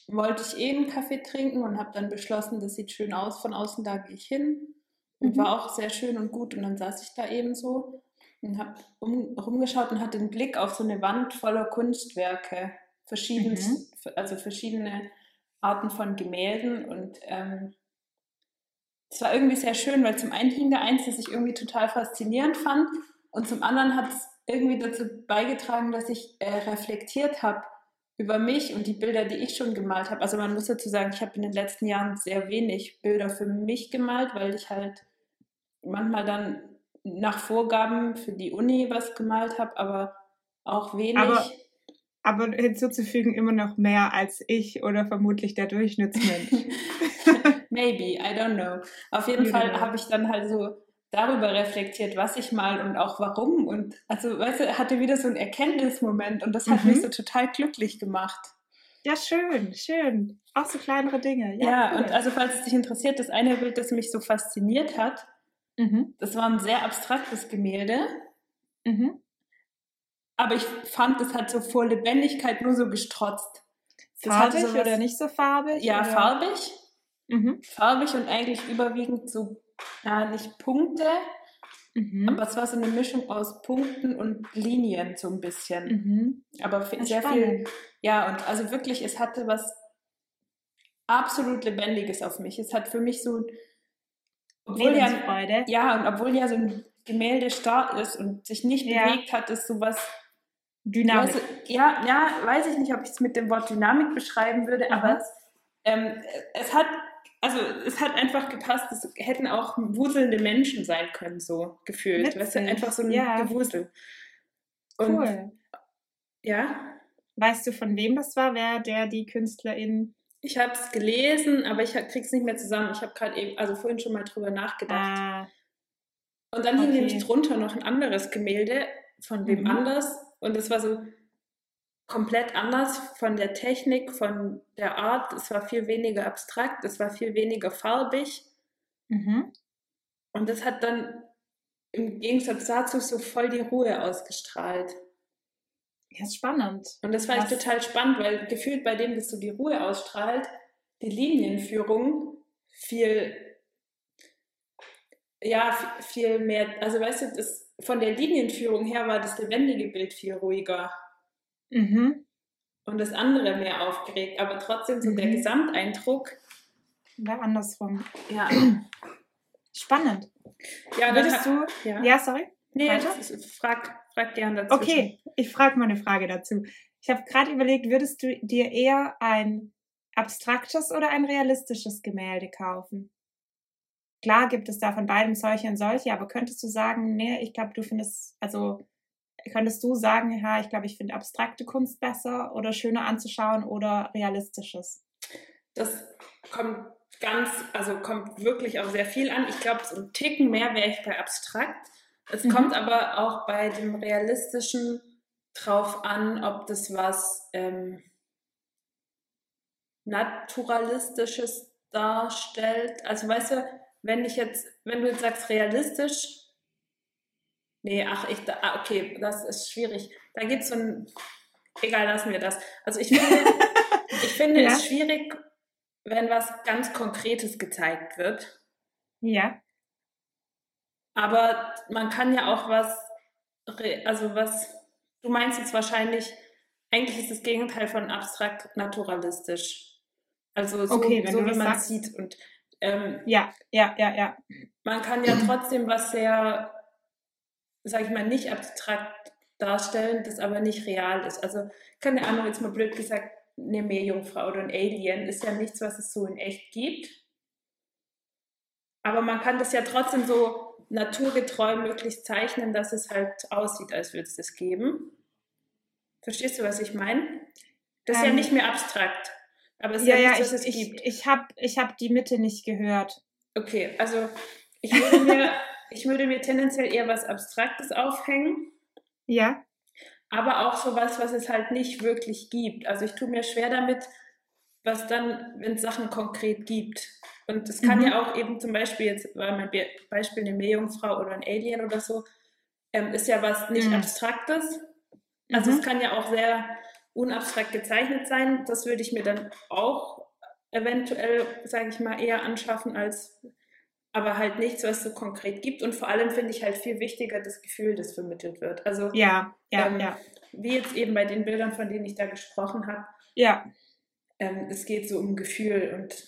Mhm. wollte ich eh einen Kaffee trinken und habe dann beschlossen, das sieht schön aus, von außen da gehe ich hin. Und Mhm. war auch sehr schön und gut. Und dann saß ich da eben so und habe um, rumgeschaut und hatte einen Blick auf so eine Wand voller Kunstwerke, verschieden, Mhm. also verschiedene Arten von Gemälden. Und ähm, es war irgendwie sehr schön, weil zum einen hing da eins, das ich irgendwie total faszinierend fand. Und zum anderen hat es irgendwie dazu beigetragen, dass ich äh, reflektiert habe über mich und die Bilder, die ich schon gemalt habe. Also man muss dazu sagen, ich habe in den letzten Jahren sehr wenig Bilder für mich gemalt, weil ich halt manchmal dann nach Vorgaben für die Uni was gemalt habe, aber auch wenig. Aber- Aber hinzuzufügen immer noch mehr als ich oder vermutlich der Durchschnittsmensch. [LAUGHS] Maybe, I don't know. Auf jeden Fall habe ich dann halt so darüber reflektiert, was ich mal und auch warum. Und also, weißt du, hatte wieder so einen Erkenntnismoment und das hat Mhm. mich so total glücklich gemacht. ja, schön, schön. Auch so kleinere Dinge. Ja, Ja, cool. und also falls es dich interessiert, das eine Bild, das mich so fasziniert hat, Mhm. das war ein sehr abstraktes Gemälde, Mhm. aber ich fand, das hat so vor Lebendigkeit nur so gestrotzt. Das Farbig sowas- oder nicht so farbig? Ja, oder? farbig, Mhm. farbig und eigentlich überwiegend so, ja, nicht Punkte, Mhm. aber es war so eine Mischung aus Punkten und Linien so ein bisschen. Mhm. Aber sehr spannend. viel, ja, und also wirklich, es hatte was absolut Lebendiges auf mich. Es hat für mich so, obwohl ja, ja, und obwohl ja so ein Gemälde starr ist und sich nicht Ja. bewegt hat, ist sowas, Dynamik. Du, ja, ja, weiß ich nicht, ob ich es mit dem Wort Dynamik beschreiben würde, Aha. aber es, ähm, es hat, also es hat einfach gepasst, es hätten auch wuselnde Menschen sein können, so gefühlt. Weißt du, Witzig. einfach so ein Ja. Gewusel. Und, cool. Ja, Weißt du, von wem das war? Wer der die Künstlerin? ich habe es gelesen, aber ich krieg's nicht mehr zusammen. Ich habe gerade eben, also vorhin schon mal drüber nachgedacht. Ah, Und dann hing okay. nämlich drunter noch ein anderes Gemälde von wem Mhm. anders. Und es war so komplett anders von der Technik, von der Art. Es war viel weniger abstrakt, es war viel weniger farbig. mhm. Und das hat dann im Gegensatz dazu so voll die Ruhe ausgestrahlt. Ja, ist spannend. Und das fand ich Was- total spannend, weil gefühlt bei dem, das so die Ruhe ausstrahlt, die Linienführung viel, ja, viel mehr, also weißt du, das, von der Linienführung her war das lebendige Bild viel ruhiger Mhm. und das andere mehr aufgeregt, aber trotzdem so der Mhm. Gesamteindruck, Oder andersrum. ja. [CLEARS THROAT] Spannend. ja Würdest du. ja, Ja, sorry. nee, weiter? das ist- frag, frag gern dazu. Okay, ich frage mal eine Frage dazu. Ich habe gerade überlegt, würdest du dir eher ein abstraktes oder ein realistisches Gemälde kaufen? Klar gibt es da von beidem solche und solche, aber könntest du sagen, nee, ich glaube, du findest, also könntest du sagen, ja, ich glaube, ich finde abstrakte Kunst besser oder schöner anzuschauen oder realistisches? Das kommt ganz, also kommt wirklich auch sehr viel an. Ich glaube, so ein Ticken mehr wäre ich bei abstrakt. Es Mhm. kommt aber auch bei dem Realistischen drauf an, ob das was ähm, Naturalistisches darstellt. Also weißt du, wenn ich jetzt, wenn du jetzt sagst realistisch, nee, ach, ich, ah, okay, das ist schwierig. Da gibt es so ein, egal, lassen wir das. Also ich finde, [LAUGHS] ich finde Ja. es schwierig, wenn was ganz Konkretes gezeigt wird. Ja. Aber man kann ja auch was, also was, du meinst jetzt wahrscheinlich, eigentlich ist das Gegenteil von abstrakt naturalistisch. Also so, Okay, so wie man sagst. sieht. Und ähm, Ja, ja, ja, ja. man kann ja [CLEARS THROAT] trotzdem was sehr, sag ich mal, nicht abstrakt darstellen, das aber nicht real ist. Also, keine Ahnung, jetzt mal blöd gesagt, eine Meerjungfrau oder ein Alien ist ja nichts, was es so in echt gibt. Aber man kann das ja trotzdem so naturgetreu möglichst zeichnen, dass es halt aussieht, als würde es das geben. Verstehst du, was ich meine? Das ist ja Ähm, nicht mehr abstrakt. Aber es ist Ja, ja, ja, nichts, ich, was es ich, gibt. ich habe ich hab die Mitte nicht gehört. Okay, also ich würde mir, [LAUGHS] ich würde mir tendenziell eher was Abstraktes aufhängen, Ja. aber auch sowas, was es halt nicht wirklich gibt. Also ich tue mir schwer damit, was dann, wenn es Sachen konkret gibt. Und es kann Mhm. ja auch eben zum Beispiel, jetzt war mein Be Beispiel eine Meerjungfrau oder ein Alien oder so, ähm, ist ja was nicht Mhm. Abstraktes. Also Mhm. es kann ja auch sehr unabstrakt gezeichnet sein. Das würde ich mir dann auch eventuell, sage ich mal, eher anschaffen als aber halt nichts, was es so konkret gibt. Und vor allem finde ich halt viel wichtiger das Gefühl, das vermittelt wird. Also Ja, ja, ähm, ja. wie jetzt eben bei den Bildern, von denen ich da gesprochen habe, Ja, ähm, es geht so um Gefühl und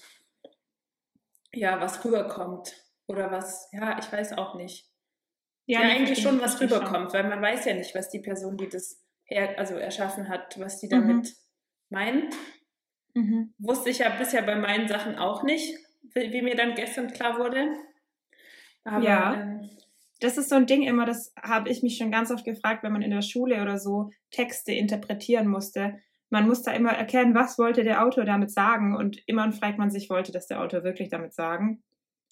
ja, was rüberkommt. Oder was, ja, ich weiß auch nicht. Ja, nee, eigentlich schon, was verstehe schon. rüberkommt, weil man weiß ja nicht, was die Person, die das her also erschaffen hat, was die Mhm. damit meint. Mhm. Wusste ich ja bisher bei meinen Sachen auch nicht, wie, mir dann gestern klar wurde. Aber Ja. ähm, Das ist so ein Ding immer, das habe ich mich schon ganz oft gefragt, wenn man in der Schule oder so Texte interpretieren musste. Man muss da immer erkennen, was wollte der Autor damit sagen und immer fragt man sich, wollte das der Autor wirklich damit sagen?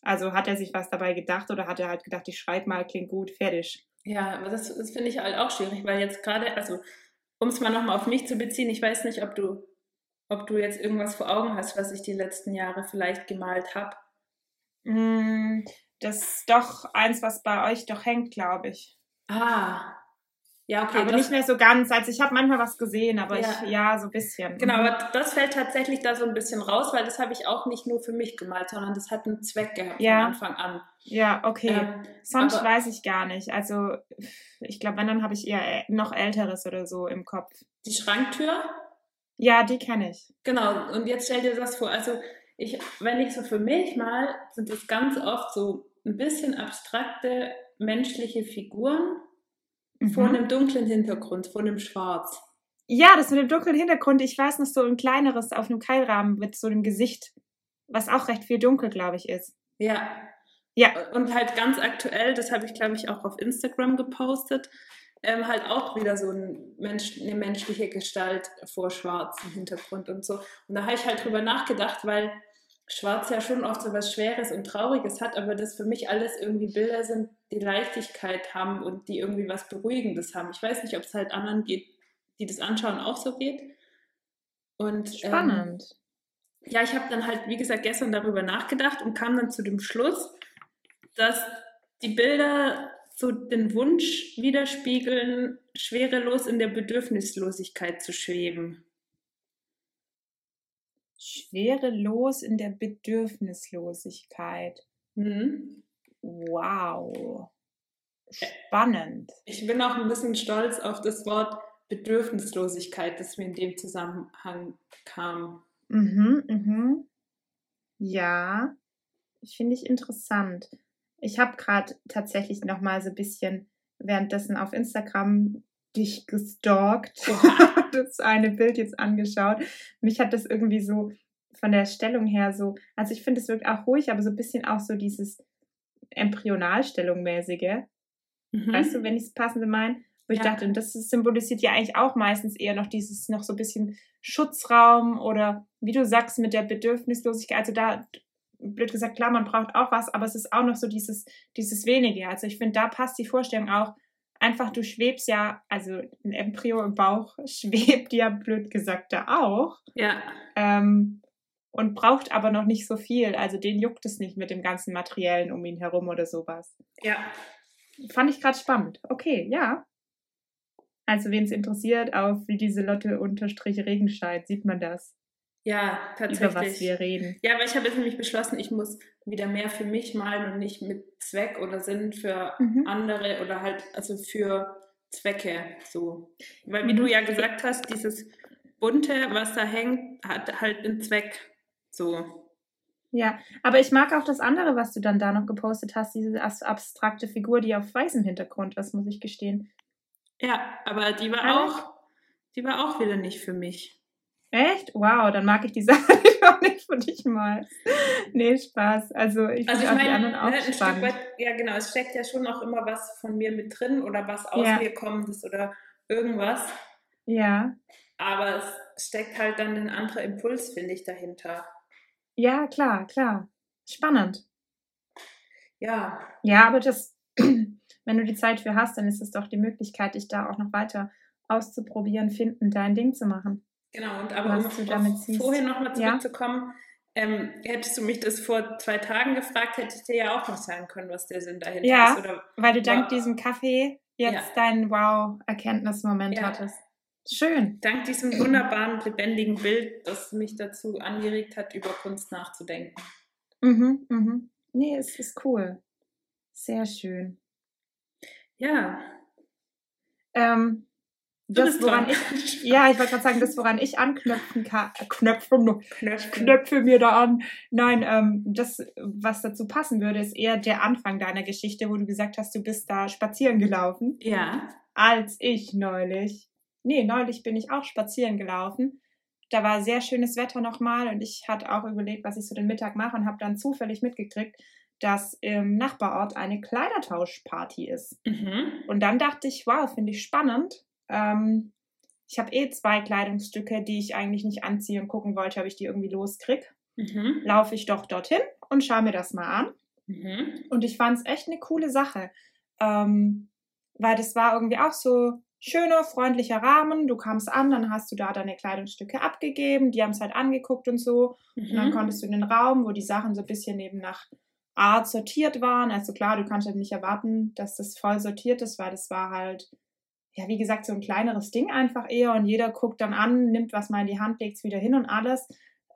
Also hat er sich was dabei gedacht oder hat er halt gedacht, ich schreibe mal, klingt gut, fertig. ja, aber das, das finde ich halt auch schwierig, weil jetzt gerade, also um es mal nochmal auf mich zu beziehen, ich weiß nicht, ob du, ob du jetzt irgendwas vor Augen hast, was ich die letzten Jahre vielleicht gemalt habe. Mm, Das ist doch eins, was bei euch doch hängt, glaube ich. Ah, ja, okay. aber das, nicht mehr so ganz. Also ich habe manchmal was gesehen, aber Ja. ich, ja, so ein bisschen. Genau, Mhm. aber das fällt tatsächlich da so ein bisschen raus, weil das habe ich auch nicht nur für mich gemalt, sondern das hat einen Zweck gehabt Ja. von Anfang an. Ja, okay. Ähm, Sonst aber- weiß ich gar nicht. Also ich glaube, wenn, dann habe ich eher ä- noch Älteres oder so im Kopf. Die Schranktür, Ja, die kenne ich. genau, und jetzt stell dir das vor, also ich, wenn ich so für mich mal, sind das ganz oft so ein bisschen abstrakte menschliche Figuren vor Mhm. einem dunklen Hintergrund, vor einem Schwarz. Ja, das mit dem dunklen Hintergrund. Ich weiß noch so ein kleineres auf einem Keilrahmen mit so einem Gesicht, was auch recht viel dunkel, glaube ich, ist. Ja. Ja. Und halt ganz aktuell, das habe ich glaube ich auch auf Instagram gepostet, ähm, halt auch wieder so ein Mensch, eine menschliche Gestalt vor schwarzem Hintergrund und so. Und da habe ich halt drüber nachgedacht, weil Schwarz ja schon oft so was Schweres und Trauriges hat, aber das für mich alles irgendwie Bilder sind, die Leichtigkeit haben und die irgendwie was Beruhigendes haben. Ich weiß nicht, ob es halt anderen geht, die das anschauen, auch so geht. Und, Ähm, Spannend. ja, ich habe dann halt, wie gesagt, gestern darüber nachgedacht und kam dann zu dem Schluss, dass die Bilder so den Wunsch widerspiegeln, schwerelos in der Bedürfnislosigkeit zu schweben. Schwerelos in der Bedürfnislosigkeit. Mhm. Wow. Spannend. Ich bin auch ein bisschen stolz auf das Wort Bedürfnislosigkeit, das mir in dem Zusammenhang kam. Mhm, mhm. Ja, finde ich interessant. Ich habe gerade tatsächlich noch mal so ein bisschen währenddessen auf Instagram dich gestalkt, [LAUGHS] das eine Bild jetzt angeschaut. Mich hat das irgendwie so von der Stellung her so, also ich finde es wirkt auch ruhig, aber so ein bisschen auch so dieses Embryonalstellung mäßige. Mhm. Weißt du, wenn ich es passende meine? Wo ich Ja. dachte, und das symbolisiert ja eigentlich auch meistens eher noch dieses, noch so ein bisschen Schutzraum oder wie du sagst, mit der Bedürfnislosigkeit. Also da, blöd gesagt, klar, man braucht auch was, aber es ist auch noch so dieses, dieses Wenige. Also ich finde, da passt die Vorstellung auch. Einfach, du schwebst ja, also ein Embryo im Bauch [LAUGHS] schwebt ja, blöd gesagt, da auch. Ja, Ähm, und braucht aber noch nicht so viel. Also den juckt es nicht mit dem ganzen Materiellen um ihn herum oder sowas. ja. Fand ich gerade spannend. Okay, ja. Also, wen es interessiert, auf wie diese Lotte unterstrich Regenscheid sieht man das, Ja, über was tatsächlich. wir reden. Ja, aber ich habe jetzt nämlich beschlossen, ich muss wieder mehr für mich malen und nicht mit Zweck oder Sinn für Mhm. andere oder halt, also für Zwecke so. Weil wie Mhm. du ja gesagt hast, dieses Bunte, was da hängt, hat halt einen Zweck. So. Ja, aber ich mag auch das andere, was du dann da noch gepostet hast, diese abstrakte Figur, die auf weißem Hintergrund ist, muss ich gestehen. Ja, aber die war Aber- auch, die war auch wieder nicht für mich. Echt? Wow, dann mag ich die [LAUGHS] Sache auch nicht für dich mal. Nee, Spaß. Also, ich Also ich auch die meine, anderen auch ne, ein Stück spannend. weit, ja genau, es steckt ja schon auch immer was von mir mit drin oder was aus Ja. mir kommendes oder irgendwas. Ja, Aber es steckt halt dann ein anderer Impuls, finde ich, dahinter. ja, klar, klar. Spannend. Ja, Ja, aber das, [CLEARS THROAT] wenn du die Zeit für hast, dann ist es doch die Möglichkeit, dich da auch noch weiter auszuprobieren, finden, dein Ding zu machen. Genau. Und aber um vorhin nochmal Ja. zurückzukommen, ähm, hättest du mich das vor zwei Tagen gefragt, hätte ich dir ja auch noch sagen können, was der Sinn dahinter Ja. ist. Oder, Weil du dank Wow. diesem Kaffee jetzt Ja. deinen Wow-Erkenntnismoment Ja. hattest. Schön. Dank diesem wunderbaren, lebendigen Bild, das mich dazu angeregt hat, über Kunst nachzudenken. Mhm, mhm. Nee, es ist cool. Sehr schön. Ja. Ähm, das, woran ich, ja, ich wollte gerade sagen, das, woran ich anknüpfen kann, Knöpfe, Knöpfe. Knöpfe mir da an. Nein, ähm, das, was dazu passen würde, ist eher der Anfang deiner Geschichte, wo du gesagt hast, du bist da spazieren gelaufen. Ja. Als ich neulich, nee, neulich bin ich auch spazieren gelaufen. Da war sehr schönes Wetter nochmal und ich hatte auch überlegt, was ich so den Mittag mache und habe dann zufällig mitgekriegt, dass im Nachbarort eine Kleidertauschparty ist. Mhm. Und dann dachte ich, wow, finde ich spannend. Ähm, ich habe eh zwei Kleidungsstücke, die ich eigentlich nicht anziehe und gucken wollte, ob ich die irgendwie loskrieg. Mhm. Laufe ich doch dorthin und schaue mir das mal an. Mhm. Und ich fand es echt eine coole Sache. Ähm, weil das war irgendwie auch so schöner, freundlicher Rahmen. Du kamst an, dann hast du da deine Kleidungsstücke abgegeben, die haben es halt angeguckt und so. Und dann Mhm. konntest du in den Raum, wo die Sachen so ein bisschen eben nach Art sortiert waren. Also klar, du kannst halt nicht erwarten, dass das voll sortiert ist, weil das war halt, ja, wie gesagt, so ein kleineres Ding einfach eher und jeder guckt dann an, nimmt was mal in die Hand, legt es wieder hin und alles.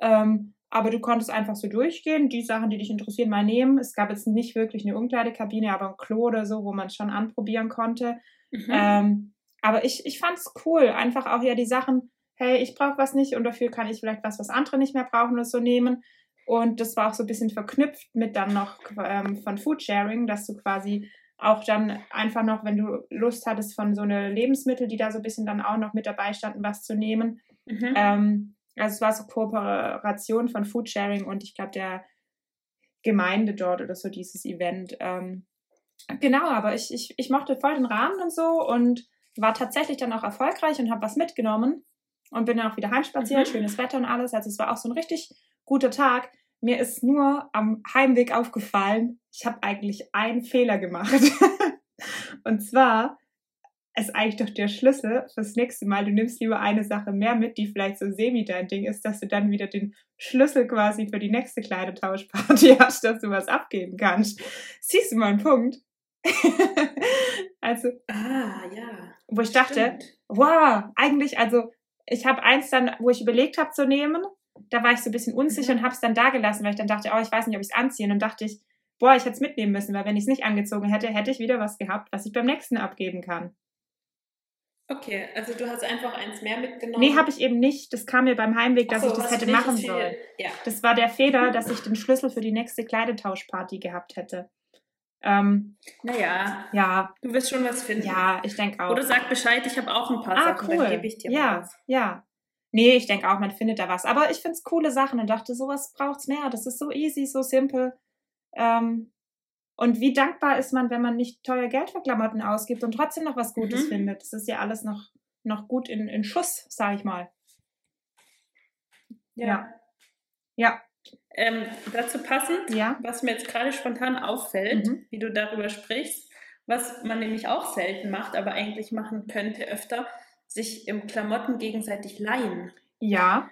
Ähm, aber du konntest einfach so durchgehen, die Sachen, die dich interessieren, mal nehmen. Es gab jetzt nicht wirklich eine Umkleidekabine, aber ein Klo oder so, wo man es schon anprobieren konnte. Mhm. Ähm, aber ich, ich fand es cool. Einfach auch ja die Sachen, hey, ich brauche was nicht und dafür kann ich vielleicht was, was andere nicht mehr brauchen oder so nehmen. Und das war auch so ein bisschen verknüpft mit dann noch ähm, von Foodsharing, dass du quasi auch dann einfach noch, wenn du Lust hattest von so eine Lebensmittel, die da so ein bisschen dann auch noch mit dabei standen, was zu nehmen. Mhm. Ähm, also es war so Kooperation von Foodsharing und ich glaube der Gemeinde dort oder so dieses Event. Ähm, genau, aber ich, ich, ich mochte voll den Rahmen und so und war tatsächlich dann auch erfolgreich und habe was mitgenommen und bin dann auch wieder heimspaziert, Mhm. schönes Wetter und alles. Also es war auch so ein richtig guter Tag. Mir ist nur am Heimweg aufgefallen, ich habe eigentlich einen Fehler gemacht. [LAUGHS] und zwar ist eigentlich doch der Schlüssel fürs nächste Mal. Du nimmst lieber eine Sache mehr mit, die vielleicht so semi dein Ding ist, dass du dann wieder den Schlüssel quasi für die nächste Kleidertauschparty [LAUGHS] hast, dass du was abgeben kannst. Siehst du meinen Punkt? [LAUGHS] also, Ah, ja. wo ich dachte, Stimmt. wow, eigentlich, also ich habe eins dann, wo ich überlegt habe zu nehmen, da war ich so ein bisschen unsicher Mhm. und habe es dann da gelassen, weil ich dann dachte, oh, ich weiß nicht, ob ich es anziehe. Und dann dachte ich, boah, ich hätte es mitnehmen müssen, weil wenn ich es nicht angezogen hätte, hätte ich wieder was gehabt, was ich beim nächsten abgeben kann. Okay, also du hast einfach eins mehr mitgenommen. Nee, habe ich eben nicht. Das kam mir beim Heimweg, dass so, ich das hätte machen sollen. Ja. Das war der Fehler, [LAUGHS] dass ich den Schlüssel für die nächste Kleidetauschparty gehabt hätte. Ähm, Naja, ja, du wirst schon was finden. ja, ich denke auch. Oder sag Bescheid, ich habe auch ein paar ah, Sachen, cool. dann gebe ich dir ja, was. ja. Nee, ich denke auch, man findet da was. Aber ich finde es coole Sachen und dachte, sowas braucht's mehr. Das ist so easy, so simpel. Ähm, und wie dankbar ist man, wenn man nicht teuer Geld für Klamotten ausgibt und trotzdem noch was Gutes Mhm. findet. Das ist ja alles noch, noch gut in, in Schuss, sag ich mal. Ja. Ja. Ähm, dazu passend, Ja. was mir jetzt gerade spontan auffällt, Mhm. wie du darüber sprichst, was man nämlich auch selten macht, aber eigentlich machen könnte öfter, sich im Klamotten gegenseitig leihen. Ja.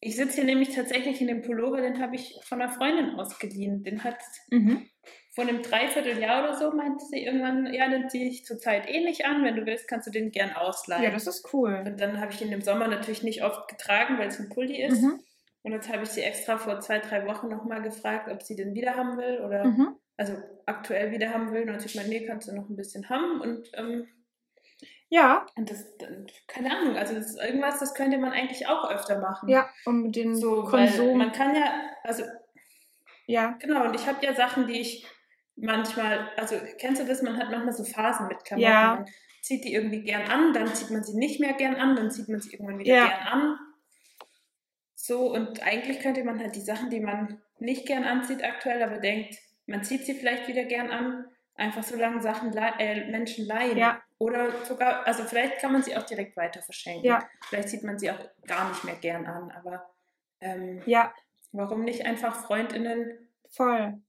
Ich sitze hier nämlich tatsächlich in dem Pullover, den habe ich von einer Freundin ausgeliehen. Den hat Mhm. vor einem Dreivierteljahr oder so, meinte sie irgendwann, ja, den ziehe ich zurzeit eh nicht an. Wenn du willst, kannst du den gern ausleihen. Ja, das ist cool. Und dann habe ich ihn im Sommer natürlich nicht oft getragen, weil es ein Pulli ist. Mhm. Und jetzt habe ich sie extra vor zwei, drei Wochen nochmal gefragt, ob sie den wieder haben will oder Mhm. also aktuell wieder haben will. Und dann hat sie gemeint, nee, kannst du noch ein bisschen haben. Und, ähm, Ja, und das, keine Ahnung, also das ist irgendwas, das könnte man eigentlich auch öfter machen. ja, um den So, Konsum. man kann ja, also ja, genau, und ich habe ja Sachen, die ich manchmal, also kennst du das, man hat manchmal so Phasen mit Klamotten. Ja. Man zieht die irgendwie gern an, dann zieht man sie nicht mehr gern an, dann zieht man sie irgendwann wieder Ja. gern an. So, und eigentlich könnte man halt die Sachen, die man nicht gern anzieht aktuell, aber denkt, man zieht sie vielleicht wieder gern an, einfach so lange Sachen äh, Menschen leihen. Ja. Oder sogar, also vielleicht kann man sie auch direkt weiter verschenken. Ja. Vielleicht zieht man sie auch gar nicht mehr gern an, aber ähm, ja, warum nicht einfach FreundInnen, voll.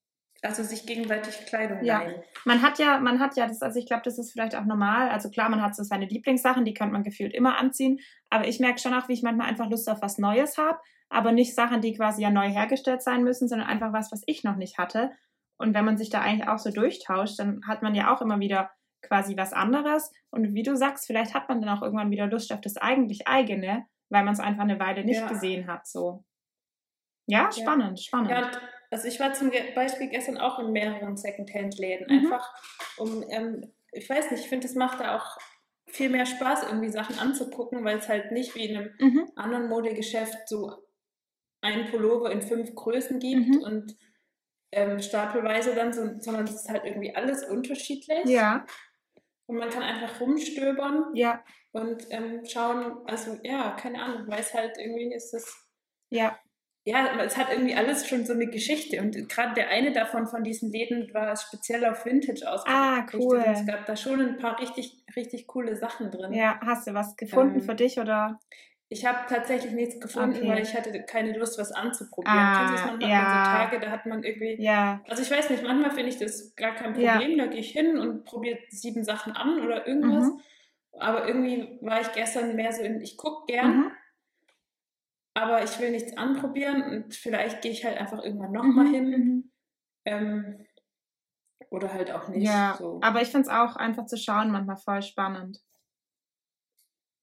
also sich gegenseitig Kleidung Ja. leihen? Man hat ja, man hat ja das, also ich glaube, das ist vielleicht auch normal. Also klar, man hat so seine Lieblingssachen, die könnte man gefühlt immer anziehen. Aber ich merke schon auch, wie ich manchmal einfach Lust auf was Neues habe, aber nicht Sachen, die quasi ja neu hergestellt sein müssen, sondern einfach was, was ich noch nicht hatte. Und wenn man sich da eigentlich auch so durchtauscht, dann hat man ja auch immer wieder quasi was anderes. Und wie du sagst, vielleicht hat man dann auch irgendwann wieder Lust auf das eigentlich eigene, weil man es einfach eine Weile nicht Ja. gesehen hat. So. Ja, spannend, spannend. Ja, also ich war zum Beispiel gestern auch in mehreren Secondhand-Läden, Mhm. einfach um, ähm, ich weiß nicht, ich finde, es macht da auch viel mehr Spaß, irgendwie Sachen anzugucken, weil es halt nicht wie in einem Mhm. anderen Modegeschäft so ein Pullover in fünf Größen gibt Mhm. und ähm, stapelweise dann, so, sondern es ist halt irgendwie alles unterschiedlich. Ja, Und man kann einfach rumstöbern ja, und ähm, schauen, also ja, keine Ahnung, weil es halt irgendwie ist es, ja. ja, es hat irgendwie alles schon so eine Geschichte und gerade der eine davon von diesen Läden war speziell auf Vintage ausgerichtet. Ah, cool. Und es gab da schon ein paar richtig, richtig coole Sachen drin. Ja, hast du was gefunden Ähm, für dich oder? Ich habe tatsächlich nichts gefunden, Okay. weil ich hatte keine Lust, was anzuprobieren. Ah, Kennst du das manchmal ja. so Tage, da hat man irgendwie Ja, Also ich weiß nicht, manchmal finde ich das gar kein Ja. Problem. Da gehe ich hin und probiere sieben Sachen an oder irgendwas. Mhm. Aber irgendwie war ich gestern mehr so in, ich gucke gern, mhm. aber ich will nichts anprobieren und vielleicht gehe ich halt einfach irgendwann nochmal Mhm, hin. mhm. Ähm, oder halt auch nicht. Ja, so. aber ich finde es auch einfach zu schauen manchmal voll spannend.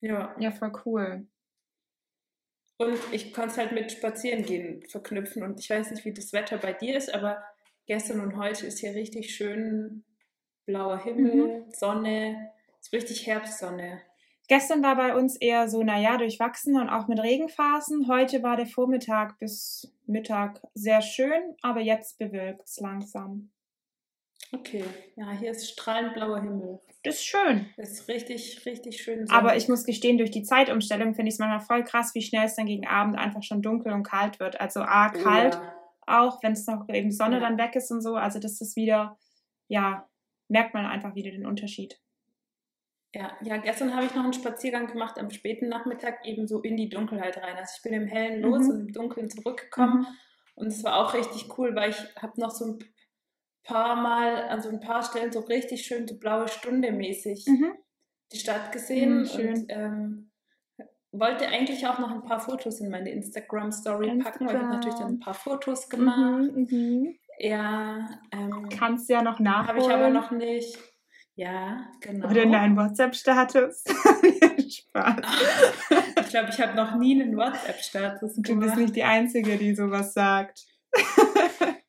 ja. Ja, voll cool. Und ich konnte es halt mit Spazierengehen verknüpfen. Und ich weiß nicht, wie das Wetter bei dir ist, aber gestern und heute ist hier richtig schön blauer Himmel, Mhm. Sonne, ist richtig Herbstsonne. Gestern war bei uns eher so, naja, durchwachsen und auch mit Regenphasen. Heute war der Vormittag bis Mittag sehr schön, aber jetzt bewölkt es langsam. Okay, ja, hier ist strahlend blauer Himmel. Das ist schön. Ist richtig, richtig schön. Aber sonnig. ich muss gestehen, durch die Zeitumstellung finde ich es manchmal voll krass, wie schnell es dann gegen Abend einfach schon dunkel und kalt wird. Also A, kalt, ja. auch wenn es noch eben Sonne Ja. dann weg ist und so. Also das ist wieder, ja, merkt man einfach wieder den Unterschied. Ja, ja, gestern habe ich noch einen Spaziergang gemacht am späten Nachmittag, eben so in die Dunkelheit rein. Also ich bin im Hellen los Mhm. und im Dunkeln zurückgekommen. Und es war auch richtig cool, weil ich habe noch so ein paar Mal, an so ein paar Stellen so richtig schön so blaue Stunde mäßig Mhm. die Stadt gesehen. Mhm, schön. Und ähm, wollte eigentlich auch noch ein paar Fotos in meine Instagram-Story packen, weil ich natürlich dann ein paar Fotos gemacht. Mhm, mhm. Ja, ähm, Kannst ja noch nachholen. habe ich aber noch nicht. Ja, genau. Oder in deinen WhatsApp-Status. [LAUGHS] Spaß. Ich glaube, ich habe noch nie einen WhatsApp-Status Du bist gemacht. nicht die Einzige, die sowas sagt.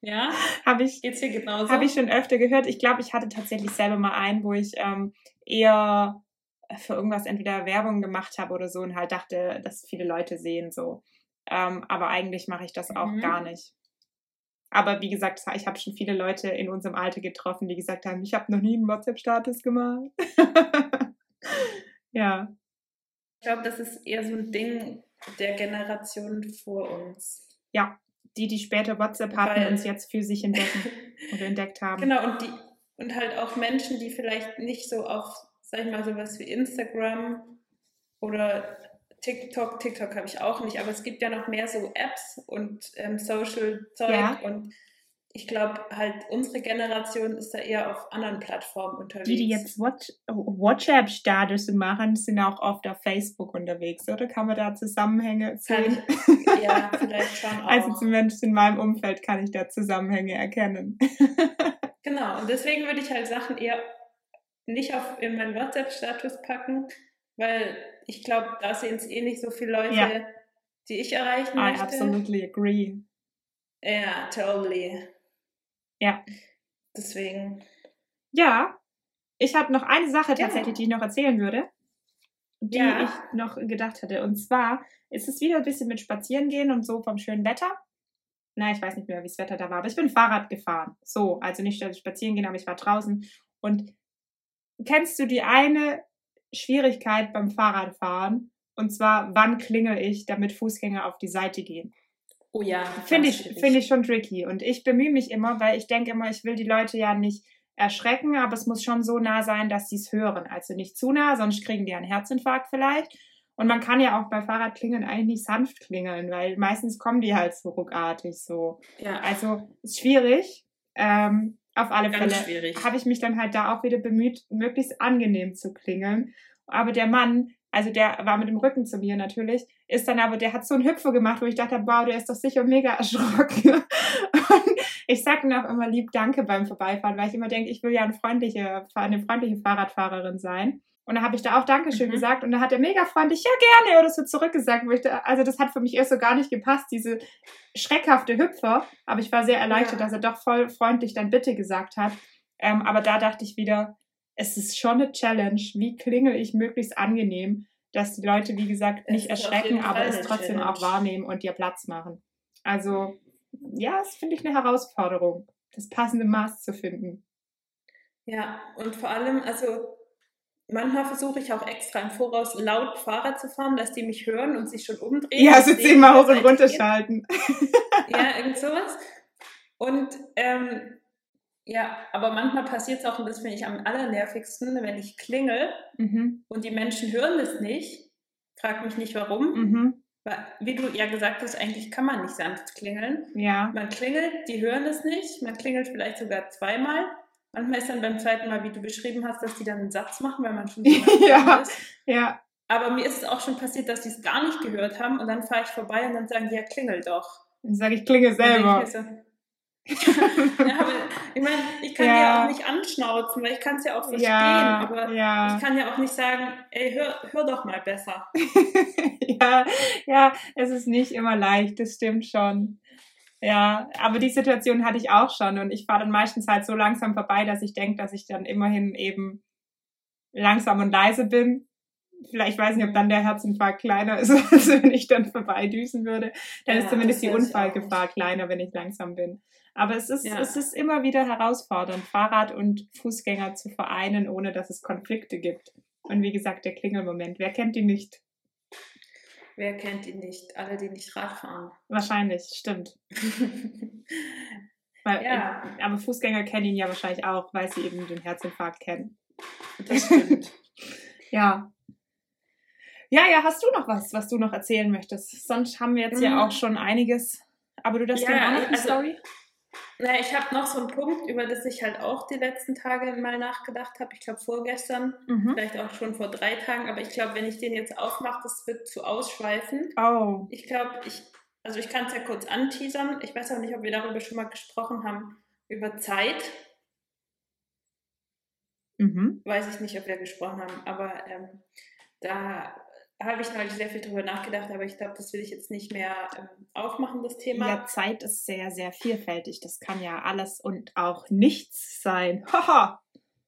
Ja, Habe ich, geht's dir genauso? hab ich schon öfter gehört. Ich glaube, ich hatte tatsächlich selber mal einen, wo ich ähm, eher für irgendwas entweder Werbung gemacht habe oder so und halt dachte, dass viele Leute sehen so. Ähm, aber eigentlich mache ich das auch Mhm. gar nicht. Aber wie gesagt, ich habe schon viele Leute in unserem Alter getroffen, die gesagt haben, ich habe noch nie einen WhatsApp-Status gemacht. [LAUGHS] ja. Ich glaube, das ist eher so ein Ding der Generation vor uns. Ja, die, die später WhatsApp hatten Weil- es jetzt für sich entdecken [LAUGHS] oder entdeckt haben. Genau, und die und halt auch Menschen, die vielleicht nicht so auf, sag ich mal, sowas wie Instagram oder TikTok, TikTok habe ich auch nicht, aber es gibt ja noch mehr so Apps und ähm, Social-Zeug Ja. und ich glaube halt, unsere Generation ist da eher auf anderen Plattformen unterwegs. Die, die jetzt What- WhatsApp-Status machen, sind auch oft auf Facebook unterwegs, oder? Kann man da Zusammenhänge Kann sehen? ich, ja, [LAUGHS] vielleicht schon auch. Also zumindest in meinem Umfeld kann ich da Zusammenhänge erkennen. [LAUGHS] Genau, und deswegen würde ich halt Sachen eher nicht auf in meinen WhatsApp-Status packen, weil ich glaube, da sehen es eh nicht so viele Leute, Ja. die ich erreichen I möchte. absolutely agree. Ja, totally. Ja. Deswegen. Ja, ich habe noch eine Sache Ja. tatsächlich, die ich noch erzählen würde, die Ja. ich noch gedacht hatte. Und zwar ist es wieder ein bisschen mit Spazierengehen und so vom schönen Wetter. Na, ich weiß nicht mehr, wie das Wetter da war, aber ich bin Fahrrad gefahren. So, also nicht spazieren gehen, aber ich war draußen. Und kennst du die eine Schwierigkeit beim Fahrradfahren? Und zwar, wann klingel ich, damit Fußgänger auf die Seite gehen? Oh ja. Finde ich, schwierig. finde ich schon tricky. Und ich bemühe mich immer, weil ich denke immer, ich will die Leute ja nicht erschrecken, aber es muss schon so nah sein, dass sie es hören. Also nicht zu nah, sonst kriegen die einen Herzinfarkt vielleicht. Und man kann ja auch bei Fahrradklingeln eigentlich nicht sanft klingeln, weil meistens kommen die halt so ruckartig so. Ja, Also ist schwierig. Ähm, auf alle ganz Fälle schwierig. habe ich mich dann halt da auch wieder bemüht, möglichst angenehm zu klingeln. Aber der Mann, also der war mit dem Rücken zu mir natürlich, ist dann aber, der hat so einen Hüpfer gemacht, wo ich dachte, wow, der ist doch sicher mega erschrocken. [LAUGHS] Und ich sage ihm auch immer lieb Danke beim Vorbeifahren, weil ich immer denke, ich will ja eine freundliche, eine freundliche Fahrradfahrerin sein. Und da habe ich da auch Dankeschön Mhm. gesagt und da hat er mega freundlich, ja gerne, oder so zurückgesagt. da- Also das hat für mich erst so gar nicht gepasst, diese schreckhafte Hüpfer. Aber ich war sehr erleichtert, Ja. dass er doch voll freundlich dann bitte gesagt hat. Ähm, aber da dachte ich wieder, es ist schon eine Challenge. Wie klingel ich möglichst angenehm, dass die Leute, wie gesagt, Es nicht erschrecken, aber es trotzdem auch wahrnehmen und dir Platz machen. Also, ja, das finde ich eine Herausforderung, das passende Maß zu finden. Ja, und vor allem, also manchmal versuche ich auch extra im Voraus laut Fahrrad zu fahren, dass die mich hören und sich schon umdrehen. Ja, so zehnmal hoch und eigentlich runter geht. schalten. Ja, [LAUGHS] irgend sowas. Und ähm, ja, aber manchmal passiert es auch, und das finde ich am allernervigsten, wenn ich klingel Mhm. und die Menschen hören das nicht. Frag mich nicht warum. Mhm. Weil, wie du ja gesagt hast, eigentlich kann man nicht sanft klingeln. Ja. Man klingelt, die hören es nicht. Man klingelt vielleicht sogar zweimal. Manchmal ist dann beim zweiten Mal, wie du beschrieben hast, dass die dann einen Satz machen, weil man schon so [LAUGHS] Ja. ist. Ja. Aber mir ist es auch schon passiert, dass sie es gar nicht gehört haben und dann fahre ich vorbei und dann sagen die, ja, klingel doch. Dann sage ich, klinge Dann denk selber. ich so, ja, aber ich meine, ich kann Ja. ja auch nicht anschnauzen, weil ich kann es ja auch verstehen, Ja, aber ja. ich kann ja auch nicht sagen, ey, hör, hör doch mal besser. [LAUGHS] ja, ja, es ist nicht immer leicht, das stimmt schon. Ja, aber die Situation hatte ich auch schon und ich fahre dann meistens halt so langsam vorbei, dass ich denke, dass ich dann immerhin eben langsam und leise bin. Vielleicht weiß nicht, ob dann der Herzinfarkt kleiner ist, [LAUGHS] als wenn ich dann vorbeidüsen würde. Dann Ja, ist zumindest die ich Unfallgefahr kleiner, wenn ich langsam bin. Aber es ist, Ja. es ist immer wieder herausfordernd, Fahrrad und Fußgänger zu vereinen, ohne dass es Konflikte gibt. Und wie gesagt, der Klingelmoment, wer kennt ihn nicht? Wer kennt ihn nicht? Alle, die nicht Rad fahren. Wahrscheinlich, stimmt. [LAUGHS] Weil, Ja. äh, aber Fußgänger kennen ihn ja wahrscheinlich auch, weil sie eben den Herzinfarkt kennen. das stimmt. [LAUGHS] Ja. Ja, ja, hast du noch was, was du noch erzählen möchtest? Sonst haben wir jetzt Mhm. ja auch schon einiges. Aber du darfst Ja, gerne auch noch eine also- Story? Na, ich habe noch so einen Punkt, über das ich halt auch die letzten Tage mal nachgedacht habe. Ich glaube vorgestern, Mhm. vielleicht auch schon vor drei Tagen, aber ich glaube, wenn ich den jetzt aufmache, das wird zu ausschweifend. Oh. Ich glaube, ich, also ich kann es ja kurz anteasern. Ich weiß auch nicht, ob wir darüber schon mal gesprochen haben, über Zeit. Mhm. Weiß ich nicht, ob wir gesprochen haben, aber ähm, da habe ich neulich sehr viel drüber nachgedacht, aber ich glaube, das will ich jetzt nicht mehr ähm, aufmachen, das Thema. Ja, Zeit ist sehr, sehr vielfältig. Das kann ja alles und auch nichts sein. [LAUGHS] Haha.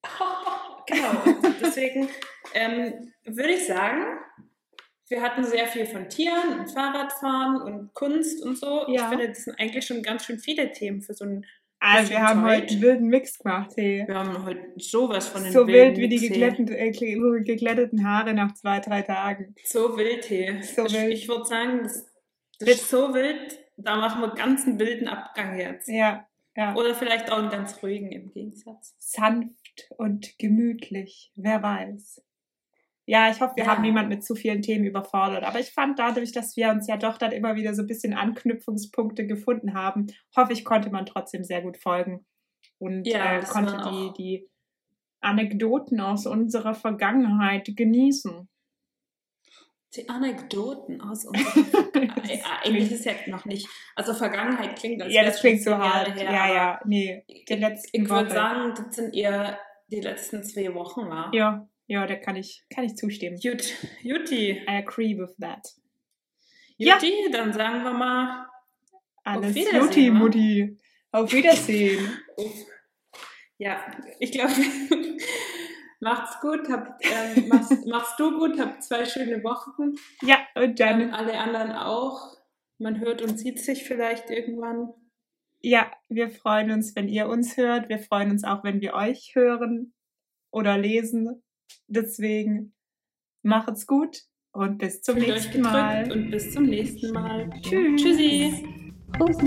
[LAUGHS] genau, und deswegen ähm, würde ich sagen, wir hatten sehr viel von Tieren und Fahrradfahren und Kunst und so. Ich Ja. finde, das sind eigentlich schon ganz schön viele Themen für so ein. Also, wir haben heute einen wilden Mix gemacht. Hey. Wir haben heute sowas von den So wild wie die geglätteten, äh, ge- geglätteten Haare nach zwei, drei Tagen. So wild, hey. So ich wild. ich würde sagen, das, das ist so wild, da machen wir ganz einen wilden Abgang jetzt. Ja, ja. Oder vielleicht auch einen ganz ruhigen im Gegensatz. sanft und gemütlich. Wer weiß. Ja, ich hoffe, wir Ja. haben niemand mit zu vielen Themen überfordert. Aber ich fand dadurch, dass wir uns ja doch dann immer wieder so ein bisschen Anknüpfungspunkte gefunden haben, hoffe ich, konnte man trotzdem sehr gut folgen und Ja, äh, das konnte die, die Anekdoten aus unserer Vergangenheit genießen. Die Anekdoten aus [LAUGHS] unserer Äh, Eigentlich ist ja noch nicht. Also Vergangenheit klingt als ja, das klingt so hart. her, ja, ja, nee. Die letzten Ich würde sagen, das sind eher die letzten zwei Wochen war. Ja, ja, da kann ich, kann ich zustimmen. Gut, Juti. I agree with that. Ja. Juti, dann sagen wir mal Alles Jutti, wa? Mutti. Auf Wiedersehen. [LAUGHS] Ja, ich glaube, [LAUGHS] macht's gut, habt, ähm, machst, machst du gut, habt zwei schöne Wochen. ja, und dann, Ähm, alle anderen auch. Man hört und sieht sich vielleicht irgendwann. ja, wir freuen uns, wenn ihr uns hört. Wir freuen uns auch, wenn wir euch hören oder lesen. Deswegen macht's gut und bis zum Fühlt nächsten Mal. Und bis zum nächsten Mal. Tschüss. Tschüssi. Prost.